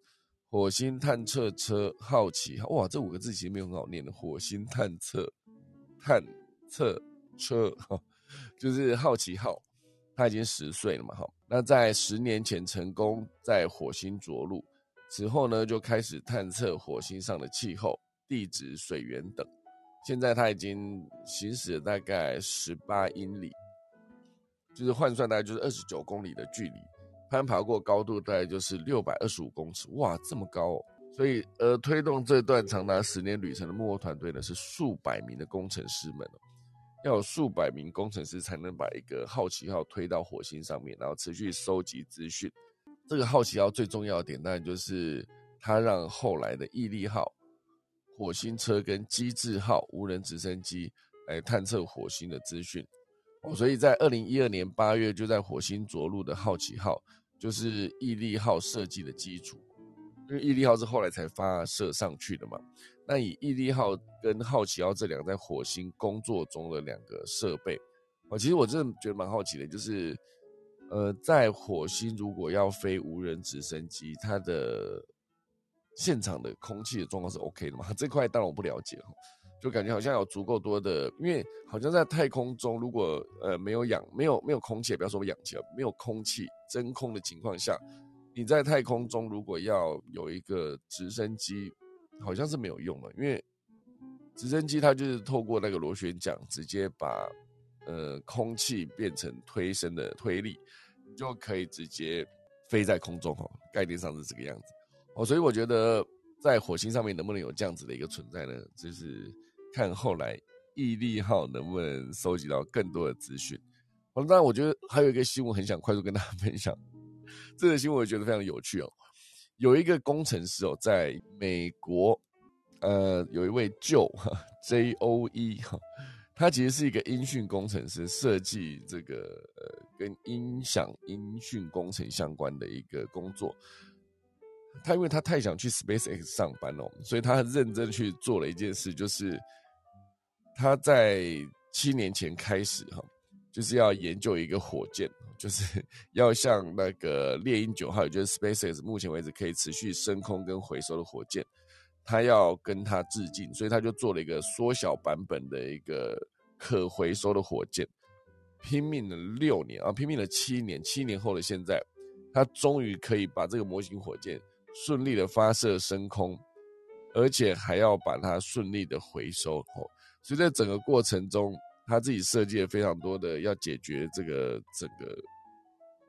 火星探测车好奇号，哇，这五个字其实没有很好念的，火星探测探测车哈，就是好奇号，它已经十岁了嘛，哈，那在十年前成功在火星着陆，此后呢就开始探测火星上的气候、地质、水源等，现在它已经行驶了大概十八英里。就是换算大概就是二十九公里的距离，攀爬过高度大概就是六百二十五公尺，哇，这么高！哦！所以，呃，推动这段长达十年旅程的幕后团队呢，是数百名的工程师们哦，要有数百名工程师才能把一个好奇号推到火星上面，然后持续收集资讯。这个好奇号最重要的点，当然就是它让后来的毅力号、火星车跟机智号无人直升机来探测火星的资讯。哦，所以在二零一二年八月就在火星着陆的好奇号，就是毅力号设计的基础，因为毅力号是后来才发射上去的嘛。那以毅力号跟好奇号这两个在火星工作中的两个设备，我，其实我真的觉得蛮好奇的，就是，呃，在火星如果要飞无人直升机，它的现场的空气的状况是 OK 的吗？*laughs* 这块当然我不了解哈。就感觉好像有足够多的，因为好像在太空中，如果呃没有氧、没有没有空气，不要说氧气了，没有空气真空的情况下，你在太空中如果要有一个直升机，好像是没有用的，因为直升机它就是透过那个螺旋桨直接把呃空气变成推升的推力，就可以直接飞在空中哈，概念上是这个样子哦，所以我觉得在火星上面能不能有这样子的一个存在呢？就是。看后来毅力号能不能收集到更多的资讯。当然，我觉得还有一个新闻很想快速跟大家 *laughs* 分享。这个新闻我觉得非常有趣哦。有一个工程师哦，在美国，呃，有一位 Joe *laughs* J O E 哈，他其实是一个音讯工程师，设计这个呃跟音响音讯工程相关的一个工作。他因为他太想去 SpaceX 上班了，所以他认真去做了一件事，就是。他在七年前开始哈，就是要研究一个火箭，就是 *laughs* 要像那个猎鹰九号，也就是 SpaceX 目前为止可以持续升空跟回收的火箭，他要跟他致敬，所以他就做了一个缩小版本的一个可回收的火箭，拼命了六年啊，拼命了七年，七年后的现在，他终于可以把这个模型火箭顺利的发射升空，而且还要把它顺利的回收哦。所以在整个过程中，他自己设计了非常多的要解决这个整个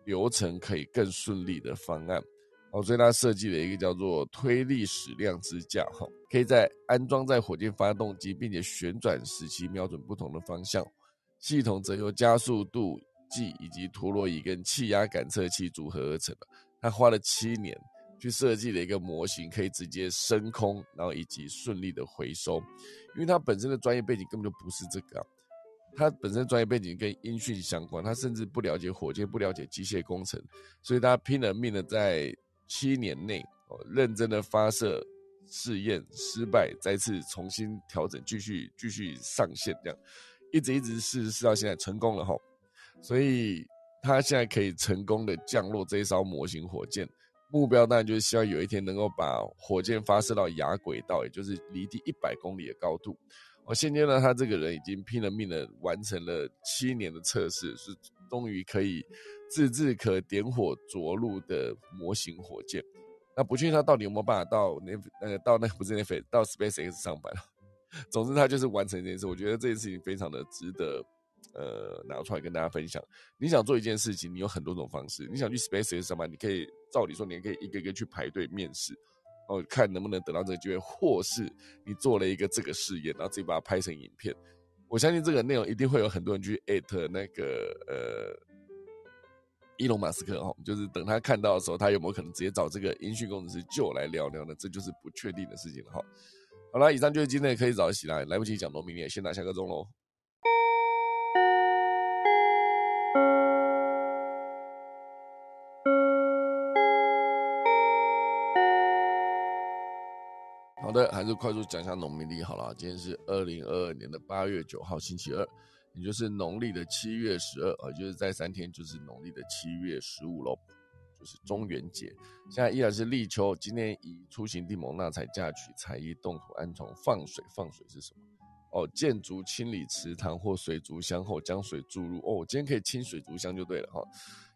流程可以更顺利的方案。哦，所以他设计了一个叫做推力矢量支架，哈，可以在安装在火箭发动机，并且旋转时期瞄准不同的方向，系统则由加速度计以及陀螺仪跟气压感测器组合而成的。他花了七年去设计了一个模型，可以直接升空，然后以及顺利的回收。因为他本身的专业背景根本就不是这个，他本身专业背景跟音讯相关，他甚至不了解火箭，不了解机械工程，所以他拼了命的在七年内哦，认真的发射试验失败，再次重新调整，继续继续上线，这样一直一直试试到现在成功了哈，所以。他现在可以成功的降落这一艘模型火箭，目标当然就是希望有一天能够把火箭发射到亚轨道，也就是离地一百公里的高度。我现阶段他这个人已经拼了命的完成了七年的测试，是终于可以自制可点火着陆的模型火箭。那不确定他到底有没有办法到那那个到那个不是那飞到 SpaceX 上班 *laughs* 总之他就是完成这件事，我觉得这件事情非常的值得。呃，拿出来跟大家分享。你想做一件事情，你有很多种方式。你想去 SpaceX 上班，你可以照理说，你可以一个个去排队面试，哦，看能不能得到这个机会，或是你做了一个这个试验，然后自己把它拍成影片。我相信这个内容一定会有很多人去艾特那个呃，伊隆马斯克哈，就是等他看到的时候，他有没有可能直接找这个音讯工程师就来聊聊呢？这就是不确定的事情了哈。好了，以上就是今天可以早起来，来不及讲农民也先打下个钟喽。好的，还是快速讲一下农民历好了。今天是二零二二年的八月九号，星期二，也就是农历的七月十二啊，就是在三天就是农历的七月十五喽，就是中元节。现在依然是立秋，今天以出行地蒙纳采嫁娶采衣动土安床放水，放水是什么？哦，建筑清理池塘或水族箱后将水注入。哦，今天可以清水族箱就对了哈。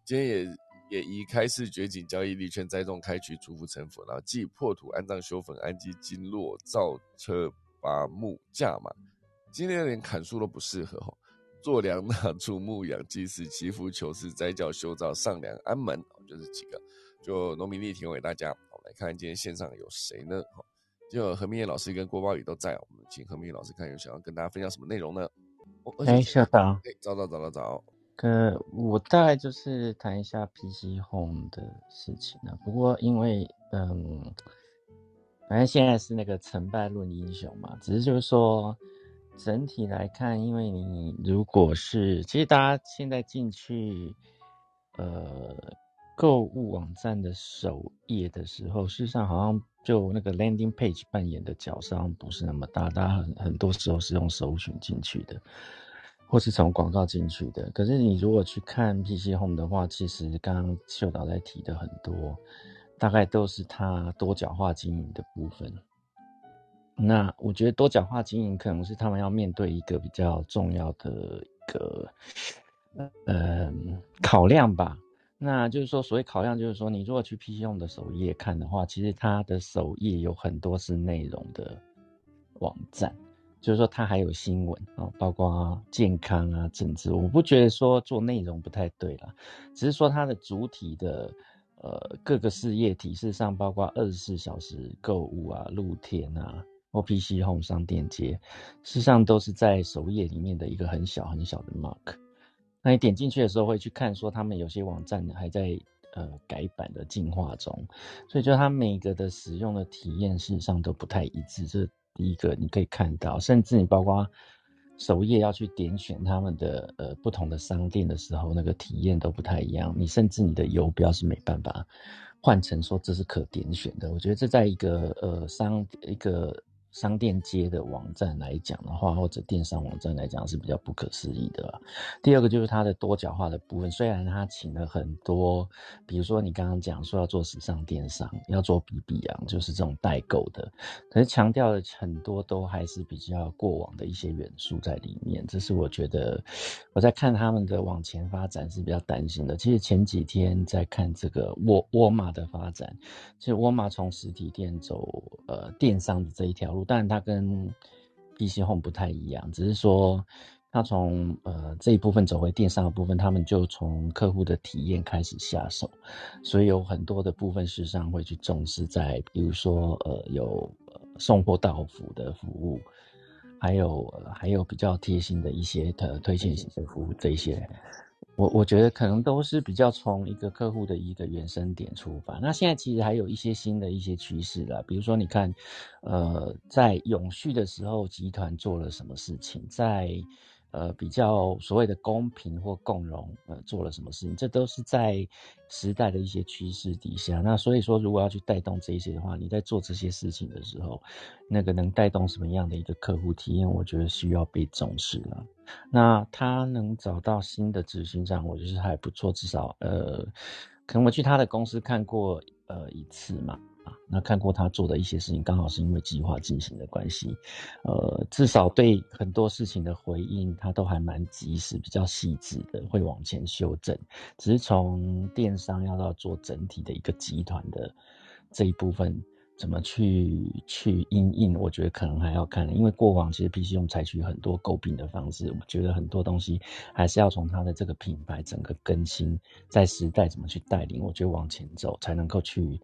今天也。也宜开市掘井交易利圈栽种开渠除福成佛，然后即破土安葬修坟安基经络造车拔木架马。今天连砍树都不适合哈，做梁纳畜牧养祭祀祈福求事斋教修造上梁安门，就是几个就农民力提供给大家。我们来看看今天线上有谁呢？哈，就何明业老师跟郭宝宇都在，我们请何明业老师看有想要跟大家分享什么内容呢？哎，校长，哎，早早早早早。呃，我大概就是谈一下 PC Home 的事情了。不过因为，嗯，反正现在是那个成败论英雄嘛，只是就是说，整体来看，因为你如果是，其实大家现在进去，呃，购物网站的首页的时候，事实上好像就那个 Landing Page 扮演的角色不是那么大，大家很很多时候是用搜寻进去的。或是从广告进去的，可是你如果去看 PC Home 的话，其实刚刚秀导在提的很多，大概都是他多角化经营的部分。那我觉得多角化经营可能是他们要面对一个比较重要的一个呃考量吧。那就是说，所谓考量，就是说你如果去 PC Home 的首页看的话，其实它的首页有很多是内容的网站。就是说，它还有新闻啊，包括健康啊、政治。我不觉得说做内容不太对啦，只是说它的主体的呃各个事业体，事实上包括二十四小时购物啊、露天啊、OPC Home 商店街，事实上都是在首页里面的一个很小很小的 mark。那你点进去的时候会去看，说他们有些网站还在呃改版的进化中，所以就它每个的使用的体验事实上都不太一致。这第一个你可以看到，甚至你包括首页要去点选他们的呃不同的商店的时候，那个体验都不太一样。你甚至你的游标是没办法换成说这是可点选的。我觉得这在一个呃商一个。商店街的网站来讲的话，或者电商网站来讲是比较不可思议的。第二个就是它的多角化的部分，虽然它请了很多，比如说你刚刚讲说要做时尚电商，要做 B B 啊，就是这种代购的，可是强调的很多都还是比较过往的一些元素在里面。这是我觉得我在看他们的往前发展是比较担心的。其实前几天在看这个沃沃玛的发展，其实沃玛从实体店走呃电商的这一条路。但它跟 PC Home 不太一样，只是说它从呃这一部分走回电商的部分，他们就从客户的体验开始下手，所以有很多的部分事实上会去重视在，比如说呃有送货到府的服务，还有还有比较贴心的一些呃推荐型的服务这一些。我我觉得可能都是比较从一个客户的一个原生点出发。那现在其实还有一些新的一些趋势了，比如说你看，呃，在永续的时候，集团做了什么事情？在呃，比较所谓的公平或共荣，呃，做了什么事情？这都是在时代的一些趋势底下。那所以说，如果要去带动这些的话，你在做这些事情的时候，那个能带动什么样的一个客户体验？我觉得需要被重视了。那他能找到新的执行长，我觉得还不错。至少，呃，可能我去他的公司看过，呃，一次嘛。那看过他做的一些事情，刚好是因为计划进行的关系，呃，至少对很多事情的回应，他都还蛮及时，比较细致的，会往前修正。只是从电商要到做整体的一个集团的这一部分，怎么去去应应，我觉得可能还要看，因为过往其实 PC 用采取很多诟病的方式，我觉得很多东西还是要从他的这个品牌整个更新，在时代怎么去带领，我觉得往前走才能够去，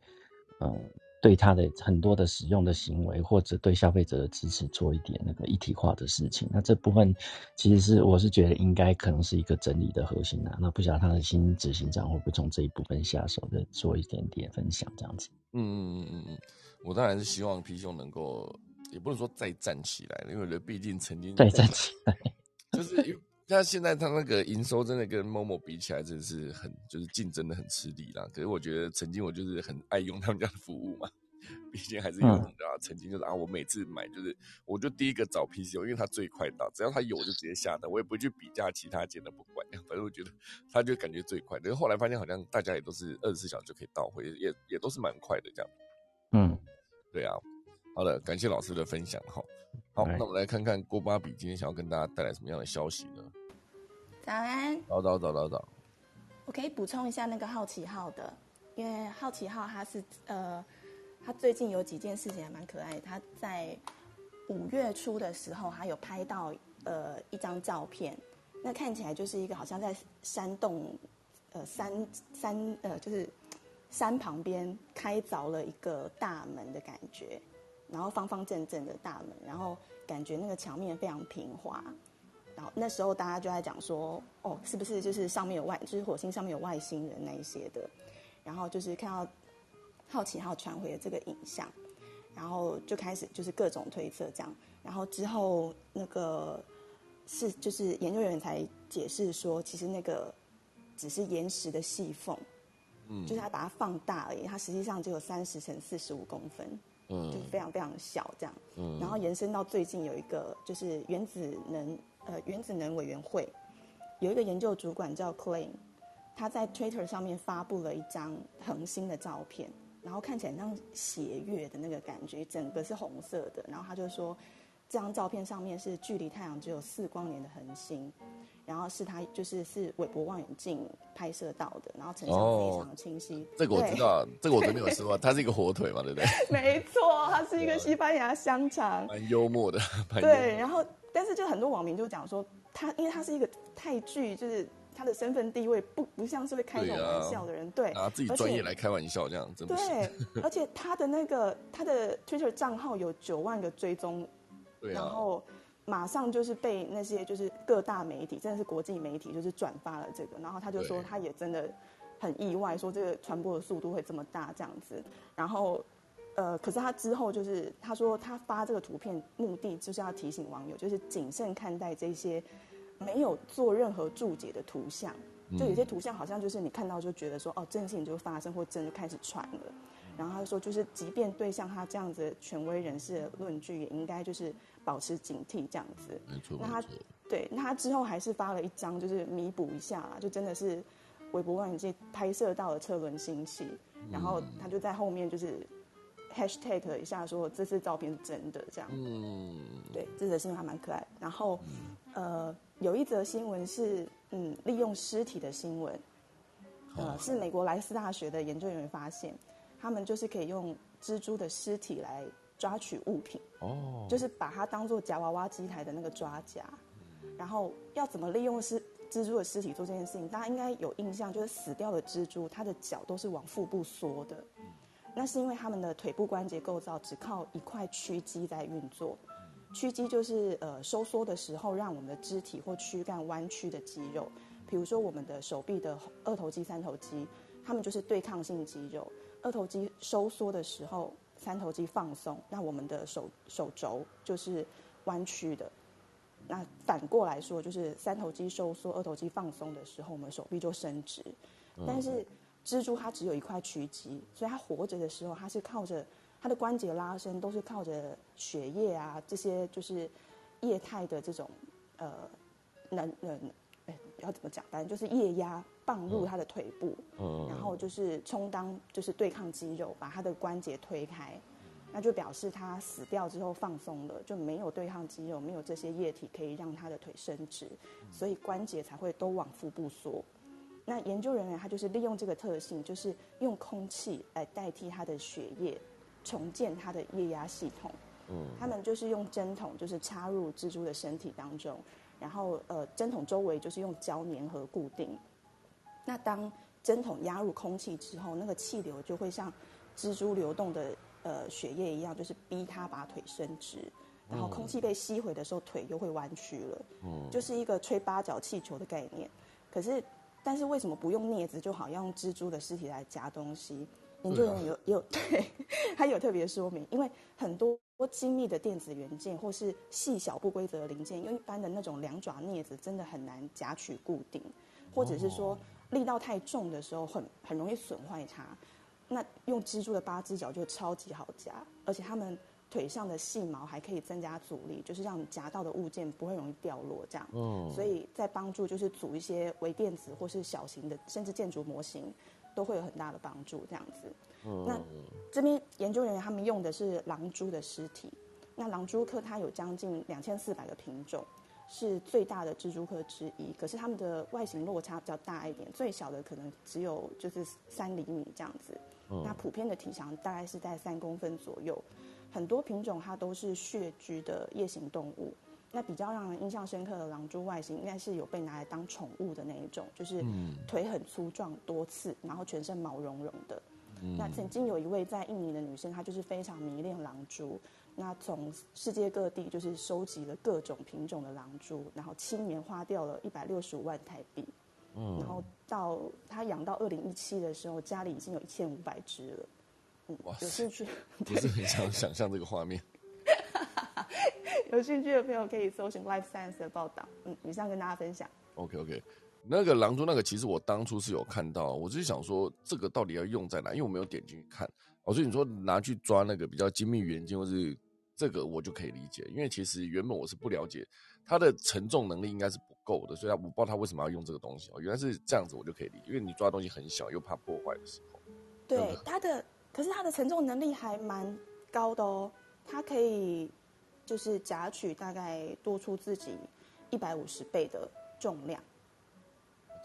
嗯。对他的很多的使用的行为，或者对消费者的支持做一点那个一体化的事情，那这部分其实是我是觉得应该可能是一个整理的核心啊。那不晓得他的新执行长会不会从这一部分下手的做一点点分享这样子？嗯嗯嗯嗯嗯，我当然是希望皮兄能够，也不能说再站起来，因为毕竟曾经再站起来，*laughs* 就是因为。那现在他那个营收真的跟某某比起来，真的是很就是竞争的很吃力啦。可是我觉得曾经我就是很爱用他们家的服务嘛，毕竟还是有的啊。曾经就是啊，我每次买就是我就第一个找 PC，因为它最快到，只要它有我就直接下单，我也不会去比价其他间的不管，*laughs* 反正我觉得它就感觉最快。但是后来发现好像大家也都是二十四小时就可以到货，也也都是蛮快的这样。嗯，对啊。好的，感谢老师的分享哈。好，那我们来看看郭巴比今天想要跟大家带来什么样的消息呢？早安，早早早早早。我可以补充一下那个好奇号的，因为好奇号它是呃，它最近有几件事情还蛮可爱的。它在五月初的时候，它有拍到呃一张照片，那看起来就是一个好像在山洞呃山山呃就是山旁边开凿了一个大门的感觉，然后方方正正的大门，然后感觉那个墙面非常平滑。然后那时候大家就在讲说，哦，是不是就是上面有外，就是火星上面有外星人那一些的，然后就是看到好奇号传回的这个影像，然后就开始就是各种推测这样，然后之后那个是就是研究人员才解释说，其实那个只是岩石的细缝，嗯，就是他把它放大而已，它实际上只有三十乘四十五公分，嗯，就是非常非常小这样，嗯，然后延伸到最近有一个就是原子能。呃，原子能委员会有一个研究主管叫 Clay，他在 Twitter 上面发布了一张恒星的照片，然后看起来像血月的那个感觉，整个是红色的。然后他就说，这张照片上面是距离太阳只有四光年的恒星，然后是它就是是韦伯望远镜拍摄到的，然后成像非常清晰。这个我知道，这个我真的有说，它是一个火腿嘛，对不对？*laughs* 没错，它是一个西班牙香肠。蛮幽默的，对，然后。但是就很多网民就讲说，他因为他是一个太具，就是他的身份地位不不像是会开这种玩笑的人，对，拿自己专业来开玩笑这样，真的对，而且他的那个他的 Twitter 账号有九万个追踪，对，然后马上就是被那些就是各大媒体，真的是国际媒体就是转发了这个，然后他就说他也真的很意外，说这个传播的速度会这么大这样子，然后。呃，可是他之后就是他说他发这个图片目的就是要提醒网友，就是谨慎看待这些没有做任何注解的图像。就有些图像好像就是你看到就觉得说哦，真情就发生或真就开始传了。然后他说就是即便对像他这样子权威人士的论据，也应该就是保持警惕这样子。没错。那他对那他之后还是发了一张，就是弥补一下，就真的是微博望远镜拍摄到了车轮星系，然后他就在后面就是。hashtag 一下说这次照片是真的这样，嗯，对，这则新闻还蛮可爱。然后，呃，有一则新闻是，嗯，利用尸体的新闻，呃，是美国莱斯大学的研究人员发现，他们就是可以用蜘蛛的尸体来抓取物品，哦，就是把它当做夹娃娃机台的那个抓夹，然后要怎么利用是蜘蛛的尸体做这件事情？大家应该有印象，就是死掉的蜘蛛，它的脚都是往腹部缩的。那是因为它们的腿部关节构造只靠一块屈肌在运作，屈肌就是呃收缩的时候，让我们的肢体或躯干弯曲的肌肉。比如说我们的手臂的二头肌、三头肌，它们就是对抗性肌肉。二头肌收缩的时候，三头肌放松，那我们的手手肘就是弯曲的。那反过来说，就是三头肌收缩、二头肌放松的时候，我们手臂就伸直。但是蜘蛛它只有一块屈肌，所以它活着的时候，它是靠着它的关节拉伸，都是靠着血液啊这些就是液态的这种呃能能哎要怎么讲？反正就是液压放入他的腿部，嗯然后就是充当就是对抗肌肉，把他的关节推开。那就表示他死掉之后放松了，就没有对抗肌肉，没有这些液体可以让他的腿伸直，所以关节才会都往腹部缩。那研究人员他就是利用这个特性，就是用空气来代替他的血液，重建他的液压系统。嗯他们就是用针筒，就是插入蜘蛛的身体当中，然后呃针筒周围就是用胶粘合固定。那当针筒压入空气之后，那个气流就会像蜘蛛流动的呃血液一样，就是逼它把腿伸直。然后空气被吸回的时候，腿又会弯曲了，嗯就是一个吹八角气球的概念。可是，但是为什么不用镊子就好，要用蜘蛛的尸体来夹东西？研究人员有也有 *laughs* 对，他有特别说明，因为很多精密的电子元件或是细小不规则的零件，用一般的那种两爪镊子真的很难夹取固定，或者是说力道太重的时候很很容易损坏它。那用蜘蛛的八只脚就超级好夹，而且它们腿上的细毛还可以增加阻力，就是让你夹到的物件不会容易掉落这样。嗯所以在帮助就是组一些微电子或是小型的甚至建筑模型，都会有很大的帮助这样子。那这边研究人员他们用的是狼蛛的尸体，那狼蛛科它有将近两千四百个品种，是最大的蜘蛛科之一。可是它们的外形落差比较大一点，最小的可能只有就是三厘米这样子。那普遍的体长大概是在三公分左右。很多品种它都是穴居的夜行动物。那比较让人印象深刻的狼蛛外形，应该是有被拿来当宠物的那一种，就是腿很粗壮、多刺，然后全身毛茸茸的。那曾经有一位在印尼的女生，她就是非常迷恋狼蛛，那从世界各地就是收集了各种品种的狼蛛，然后七年花掉了一百六十五万台币。嗯然后到她养到二零一七的时候，家里已经有一千五百只了。嗯哇，有兴趣不是很想想象这个画面。*laughs* 有兴趣的朋友可以搜寻 Life Science 的报道。嗯，以上跟大家分享。OK OK，那个狼蛛那个其实我当初是有看到，我就是想说这个到底要用在哪，因为我没有点进去看。哦，所以你说拿去抓那个比较精密元件，或是这个我就可以理解，因为其实原本我是不了解它的承重能力应该是不够的，所以我不知道它为什么要用这个东西哦。原来是这样子，我就可以理解，因为你抓东西很小，又怕破坏的时候。对它的，可是它的承重能力还蛮高的哦，它可以就是夹取大概多出自己一百五十倍的重量，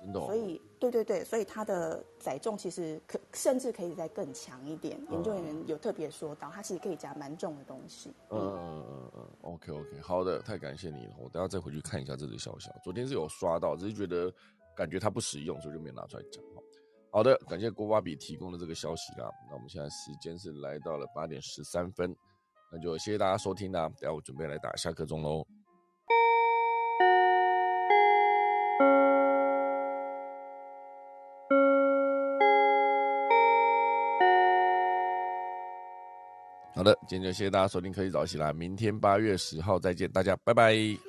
真的、哦，所以对对对，所以它的载重其实可甚至可以再更强一点。研究人员有特别说到，它其实可以夹蛮重的东西。嗯嗯嗯嗯嗯，OK OK，好的，太感谢你了，我等下再回去看一下这个消息。昨天是有刷到，只是觉得感觉它不实用，所以就没拿出来讲。好好的，感谢郭巴比提供的这个消息啦。那我们现在时间是来到了八点十三分，那就谢谢大家收听啦。等下我准备来打下课钟喽。好的，今天就谢谢大家收听科技早起啦，明天八月十号再见，大家拜拜。